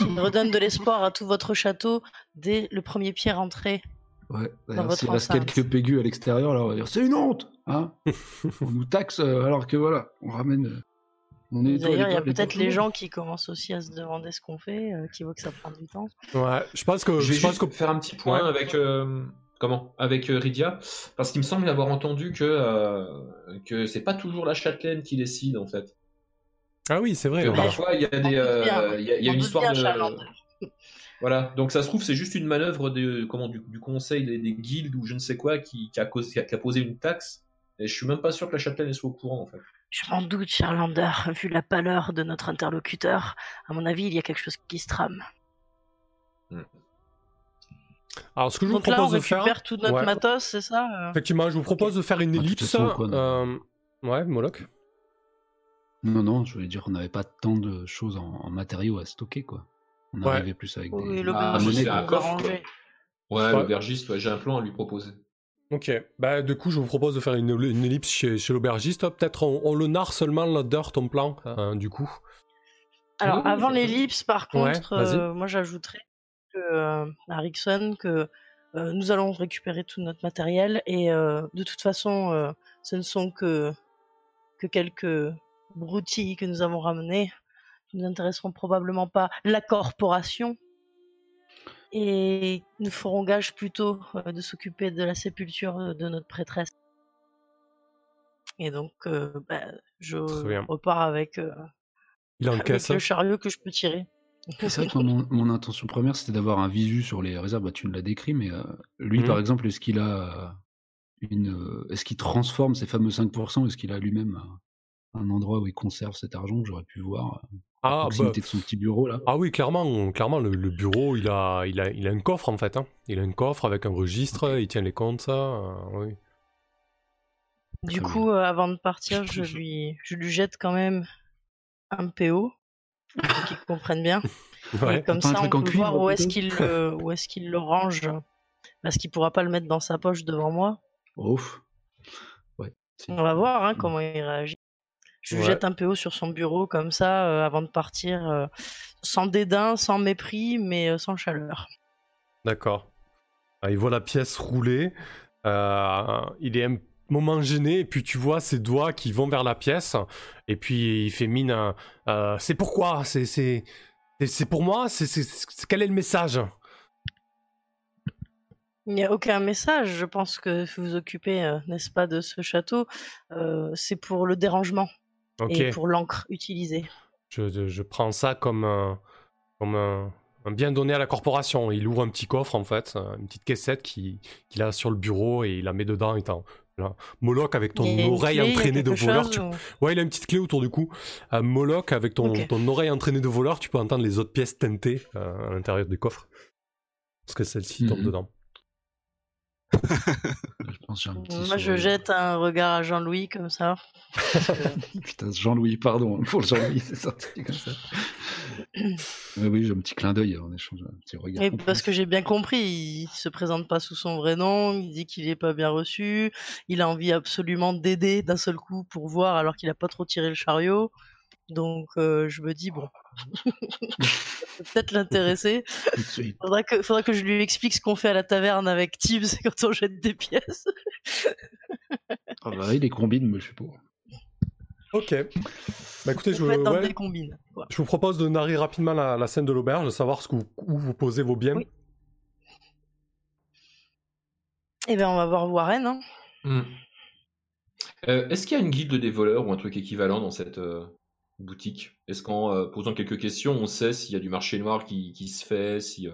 Il redonne de l'espoir à tout votre château dès le premier pied rentré. Ouais, votre s'il reste quelques pégus à l'extérieur, alors on va dire c'est une honte hein On nous taxe euh, alors que voilà, on ramène. euh, On D'ailleurs, il y a peut-être les gens qui commencent aussi à se demander ce qu'on fait, euh, qui voient que ça prend du temps. Ouais, je pense que. Je vais Je pense juste que... faire un petit point Ouais. avec euh, comment? Avec euh, Rydia, parce qu'il me semble avoir entendu que euh, que c'est pas toujours la châtelaine qui décide en fait. Ah oui, c'est vrai. Que parfois il y a des euh, bien. il y a, il y a On une histoire de voilà. Donc ça se trouve c'est juste une manœuvre de comment du, du conseil des, des guildes ou je ne sais quoi qui, qui a causé, qui a posé une taxe. Et je suis même pas sûr que la châtelaine soit au courant en fait. Je m'en doute, Charlander. Vu la pâleur de notre interlocuteur, à mon avis, il y a quelque chose qui se trame. Alors, ce que je vous Donc là, on propose de faire. tout notre Ouais. matos, c'est ça euh Effectivement, je vous propose de faire une Ah, ellipse. façon, euh, Ouais, Moloch. Non, non, je voulais dire qu'on n'avait pas tant de choses en, en matériaux à stocker, quoi. On Ouais. arrivait plus avec Oui, des. Ah, l'aubergiste c'est nous un a coffre. Ouais, Ouais. l'aubergiste, ouais, j'ai un plan à lui proposer. Ok, bah du coup je vous propose de faire une, une ellipse chez, chez l'aubergiste. Peut-être on, on le narre seulement la dirt, ton plan, hein, du coup. Alors, Oui, oui, avant l'ellipse, par contre, euh, moi j'ajouterais que, euh, à Rickson que euh, nous allons récupérer tout notre matériel et euh, de toute façon, euh, ce ne sont que, que quelques broutilles que nous avons ramenées. qui nous intéresseront probablement pas la corporation. Et nous ferons gage plutôt euh, de s'occuper de la sépulture euh, de notre prêtresse. Et donc, euh, bah, je repars avec, euh, Il avec le chariot que je peux tirer. C'est vrai que moi, mon, mon intention première, c'était d'avoir un visu sur les réserves. Bah, tu me l'as décrit, mais euh, lui, par exemple, est-ce qu'il a euh, une, euh, est-ce qu'il transforme ces fameux 5% Est-ce qu'il a lui-même un, endroit où il conserve cet argent que J'aurais pu voir euh, à Ah, bah, proximité de son petit bureau là? ah oui, clairement, clairement le, le bureau, il a, il, a, il a un coffre en fait. hein. Il a un coffre avec un registre, il tient les comptes, ça. euh, oui. Du Très coup, euh, avant de partir, je lui, je lui jette quand même un PO pour qu'il comprenne bien. Ouais. Et comme ça, on peut cuivre, voir où est-ce qu'il le, où est-ce qu'il le range. Parce qu'il pourra pas le mettre dans sa poche devant moi. Ouf. Ouais. si. On va voir hein, comment il réagit. Je lui Ouais. jette un PO sur son bureau comme ça euh, avant de partir, euh, sans dédain, sans mépris, mais euh, sans chaleur. D'accord. Ah, il voit la pièce rouler. euh, il est un moment gêné, et puis tu vois ses doigts qui vont vers la pièce. Et puis il fait mine. euh, c'est pourquoi? C'est c'est c'est- pour moi? C'est quel est le message? Il n'y a aucun message. Je pense que vous vous occupez, euh, n'est-ce pas, de ce château. euh, c'est pour le dérangement et pour l'encre utilisée. Je, je- prends ça comme, un, comme un, un bien donné à la corporation. Il ouvre un petit coffre, en fait, euh, une petite caissette qui- qu'il a sur le bureau et il la met dedans. étant là. Moloch, avec ton oreille clé, entraînée de voleur. chose tu- ou- Ouais, il a une petite clé autour du cou. Euh, Moloch, avec ton oreille entraînée de voleur, tu peux entendre les autres pièces teintées euh, à l'intérieur du coffre. Parce que celle-ci tombe Mhm. dedans. Je pense que j'ai un petit Moi, je jette un regard à Jean-Louis comme ça. Putain, Jean-Louis, pardon, pour Jean-Louis, c'est sorti comme ça. oui, oui, j'ai un petit clin d'œil en échange, un petit regard. Parce que j'ai bien compris, il se présente pas sous son vrai nom, il dit qu'il est pas bien reçu, il a envie absolument d'aider d'un seul coup pour voir alors qu'il a pas trop tiré le chariot. Donc euh, je me dis bon, ça peut peut-être l'intéresser. Faudra que, faudra que je lui explique ce qu'on fait à la taverne avec Tibbs quand on jette des pièces. Ah bah, il les combine, moi je suis pour. Ok. Bah écoutez, je, ouais, des combines. vous propose de narrer rapidement la, la scène de l'auberge, de savoir ce que vous- où vous posez vos biens. Oui. Eh ben on va voir Warren. Hein. Hmm. Euh, Est-ce qu'il y a une guilde des voleurs ou un truc équivalent dans cette euh, boutique Est-ce qu'en euh, posant quelques questions, on sait s'il y a du marché noir qui, qui se fait si, euh,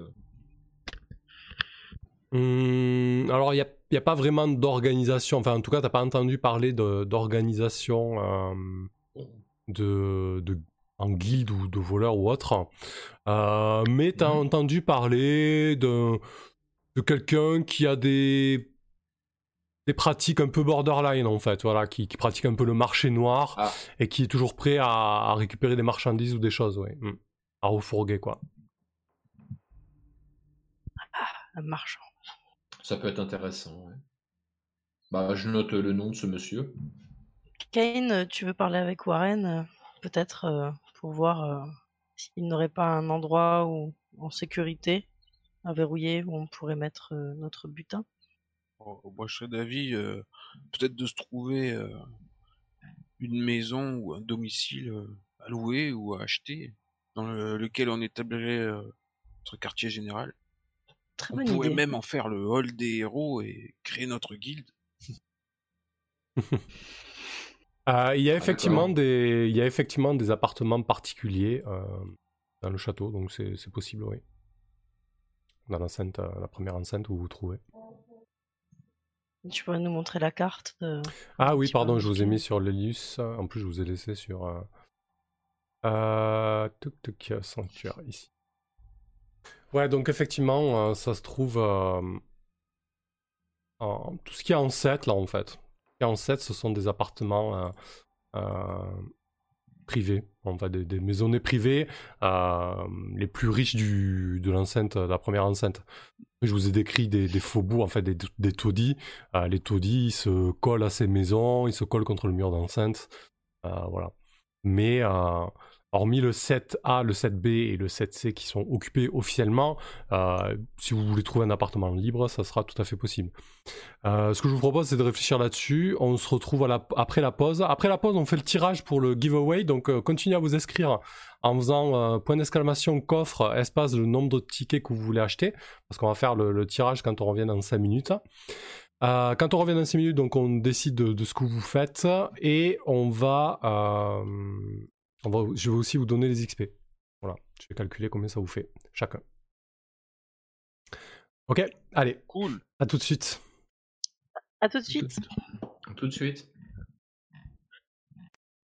Hum, alors, il n'y a, pas vraiment d'organisation. Enfin, en tout cas, tu pas entendu parler d'organisation euh, de, de- en guilde ou de voleurs ou autre. Mais tu as Mhm. entendu parler de, de quelqu'un qui a des, des pratiques un peu borderline, en fait. Voilà, qui, qui pratique un peu le marché noir Ah. et qui est toujours prêt à, à récupérer des marchandises ou des choses, ouais. Hum. À refourguer, quoi. Un marchand. ça peut être intéressant ouais. Bah, je note le nom de ce monsieur. Kane, tu veux parler avec Warren euh, Peut-être euh, pour voir euh, s'il n'aurait pas un endroit où, en sécurité, à verrouiller, où on pourrait mettre euh, notre butin? Moi, je serais d'avis euh, peut-être de se trouver euh, une maison ou un domicile euh, à louer ou à acheter, dans le- lequel on établirait euh, notre quartier général. Très On bonne pourrait idée. même en faire le hall des héros et créer notre guilde. Euh, il, y a Ah, effectivement des, il y a effectivement des appartements particuliers euh, dans le château, donc c'est c'est possible, oui. Dans l'enceinte, euh, la première enceinte où vous vous trouvez. Tu pourrais nous montrer la carte euh, Ah oui, peu pardon, je vous ai mis sur l'Elius. En plus, je vous ai laissé sur. Euh, euh, tuk tuk, sanctuaire, ici. Ouais, donc effectivement, euh, ça se trouve. en, tout ce qui est en 7, là, en fait. Ce qui est en 7, ce sont des appartements en fait, des, maisonnées privées, euh, les plus riches du, de l'enceinte, de la première enceinte. Je vous ai décrit des, faubourgs, en fait, des, taudis. Euh, les taudis, ils se collent à ces maisons, ils se collent contre le mur d'enceinte. Euh, voilà. Mais hormis le 7A, le 7B et le 7C qui sont occupés officiellement, euh, si vous voulez trouver un appartement libre, ça sera tout à fait possible. Euh, ce que je vous propose, c'est de réfléchir là-dessus. On se retrouve après la pause. Après la pause, on fait le tirage pour le giveaway. Donc, euh, continuez à vous inscrire en faisant point d'exclamation coffre, espace, le nombre de tickets que vous voulez acheter. Parce qu'on va faire le, tirage quand on revient dans 5 minutes. Quand on revient dans 6 minutes, donc on décide de, ce que vous faites et on va, on va, je vais aussi vous donner les XP. Voilà, je vais calculer combien ça vous fait chacun. Ok, allez, Cool. à tout de suite. À tout de suite. Tout de suite.